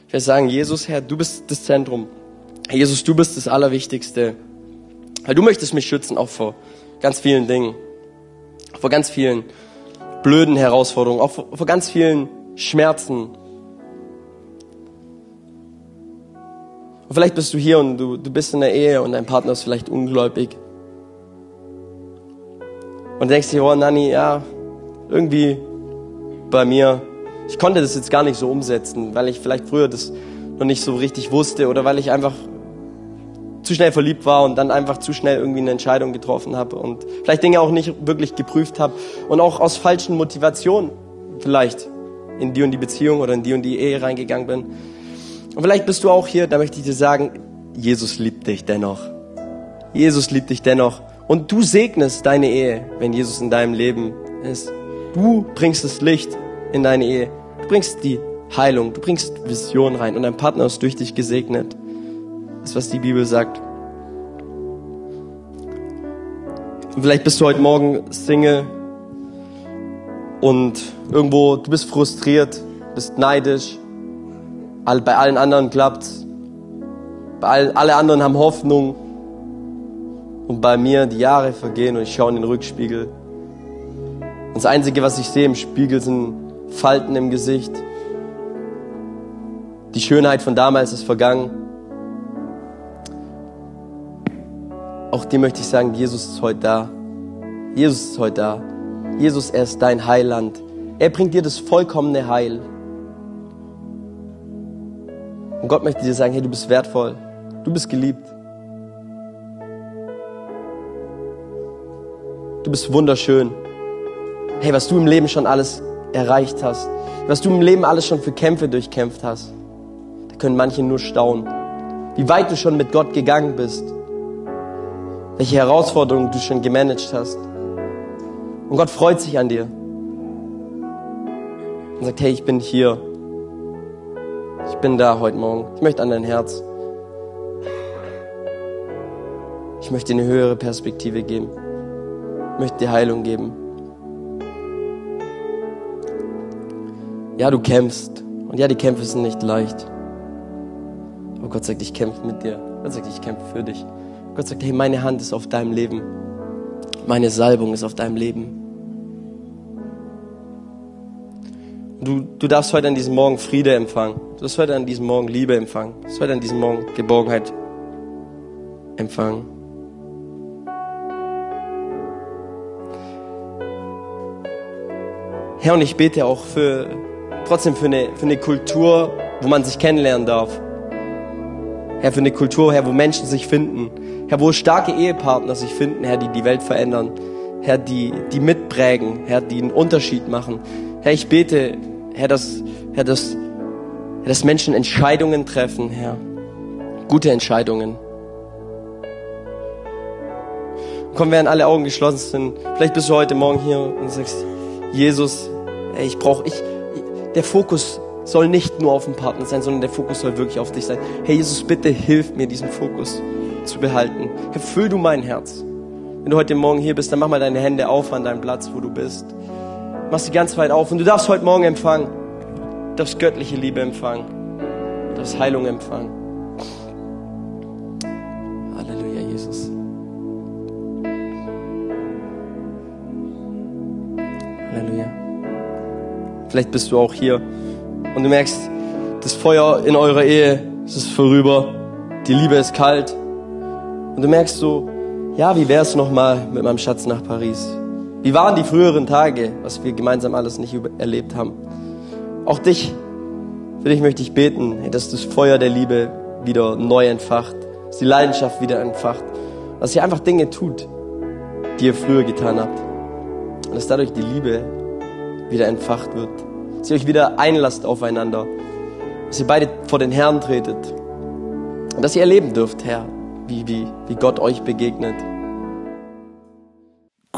Ich werde sagen, Jesus, Herr, du bist das Zentrum. Jesus, du bist das Allerwichtigste. Weil du möchtest mich schützen, auch vor ganz vielen Dingen. Vor ganz vielen blöden Herausforderungen, auch vor, vor ganz vielen Schmerzen. Und vielleicht bist du hier und du, du bist in der Ehe und dein Partner ist vielleicht ungläubig und denkst dir, oh Nanni, ja, irgendwie bei mir, ich konnte das jetzt gar nicht so umsetzen, weil ich vielleicht früher das noch nicht so richtig wusste oder weil ich einfach zu schnell verliebt war und dann einfach zu schnell irgendwie eine Entscheidung getroffen habe und vielleicht Dinge auch nicht wirklich geprüft habe und auch aus falschen Motivationen vielleicht in die und die Beziehung oder in die und die Ehe reingegangen bin. Und vielleicht bist du auch hier, da möchte ich dir sagen, Jesus liebt dich dennoch. Jesus liebt dich dennoch. Und du segnest deine Ehe, wenn Jesus in deinem Leben ist. Du bringst das Licht in deine Ehe. Du bringst die Heilung, du bringst Vision rein und dein Partner ist durch dich gesegnet. Das ist, was die Bibel sagt. Und vielleicht bist du heute Morgen Single und irgendwo, du bist frustriert, bist neidisch. Bei allen anderen klappt's. Bei allen, alle anderen haben Hoffnung und bei mir die Jahre vergehen und ich schaue in den Rückspiegel. Und das Einzige, was ich sehe im Spiegel, sind Falten im Gesicht. Die Schönheit von damals ist vergangen. Auch dir möchte ich sagen, Jesus ist heute da. Jesus ist heute da. Jesus, er ist dein Heiland. Er bringt dir das vollkommene Heil. Und Gott möchte dir sagen, hey, du bist wertvoll. Du bist geliebt. Du bist wunderschön. Hey, was du im Leben schon alles erreicht hast, was du im Leben alles schon für Kämpfe durchkämpft hast, da können manche nur staunen. Wie weit du schon mit Gott gegangen bist, welche Herausforderungen du schon gemanagt hast. Und Gott freut sich an dir und sagt, hey, ich bin hier. Ich bin da heute Morgen. Ich möchte an dein Herz. Ich möchte dir eine höhere Perspektive geben. Ich möchte dir Heilung geben. Ja, du kämpfst. Und ja, die Kämpfe sind nicht leicht. Aber Gott sagt, ich kämpfe mit dir. Gott sagt, ich kämpfe für dich. Gott sagt, hey, meine Hand ist auf deinem Leben. Meine Salbung ist auf deinem Leben. Du, du darfst heute an diesem Morgen Friede empfangen. Du darfst heute an diesem Morgen Liebe empfangen. Du darfst heute an diesem Morgen Geborgenheit empfangen. Herr, und ich bete auch für, trotzdem für eine, für eine Kultur, wo man sich kennenlernen darf. Herr, für eine Kultur, Herr, wo Menschen sich finden. Herr, wo starke Ehepartner sich finden, Herr, die die Welt verändern. Herr, die, die mitprägen, Herr, die einen Unterschied machen. Herr, ich bete, Herr, dass, Herr, dass, Herr, dass Menschen Entscheidungen treffen, Herr. Gute Entscheidungen. Komm, während alle Augen geschlossen sind, vielleicht bist du heute Morgen hier und sagst, Jesus, ey, ich brauche, ich, der Fokus soll nicht nur auf den Partner sein, sondern der Fokus soll wirklich auf dich sein. Hey Jesus, bitte hilf mir, diesen Fokus zu behalten. Herr, füll du mein Herz. Wenn du heute Morgen hier bist, dann mach mal deine Hände auf an deinem Platz, wo du bist. Mach sie ganz weit auf und du darfst heute Morgen empfangen. Du darfst göttliche Liebe empfangen. Du darfst Heilung empfangen. Vielleicht bist du auch hier und du merkst, das Feuer in eurer Ehe, es ist vorüber, die Liebe ist kalt und du merkst so, ja, wie wär's noch mal mit meinem Schatz nach Paris? Wie waren die früheren Tage, was wir gemeinsam alles nicht erlebt haben? Auch dich, für dich möchte ich beten, dass das Feuer der Liebe wieder neu entfacht, dass die Leidenschaft wieder entfacht, dass ihr einfach Dinge tut, die ihr früher getan habt. Und dass dadurch die Liebe wieder entfacht wird. Dass ihr euch wieder einlasst aufeinander. Dass ihr beide vor den Herrn tretet. Und dass ihr erleben dürft, Herr, wie, wie, wie Gott euch begegnet.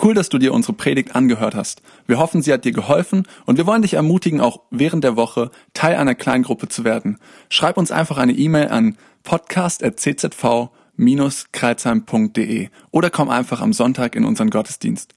Cool, dass du dir unsere Predigt angehört hast. Wir hoffen, sie hat dir geholfen und wir wollen dich ermutigen, auch während der Woche Teil einer Kleingruppe zu werden. Schreib uns einfach eine E-Mail an podcast.czv-kreuzheim.de oder komm einfach am Sonntag in unseren Gottesdienst.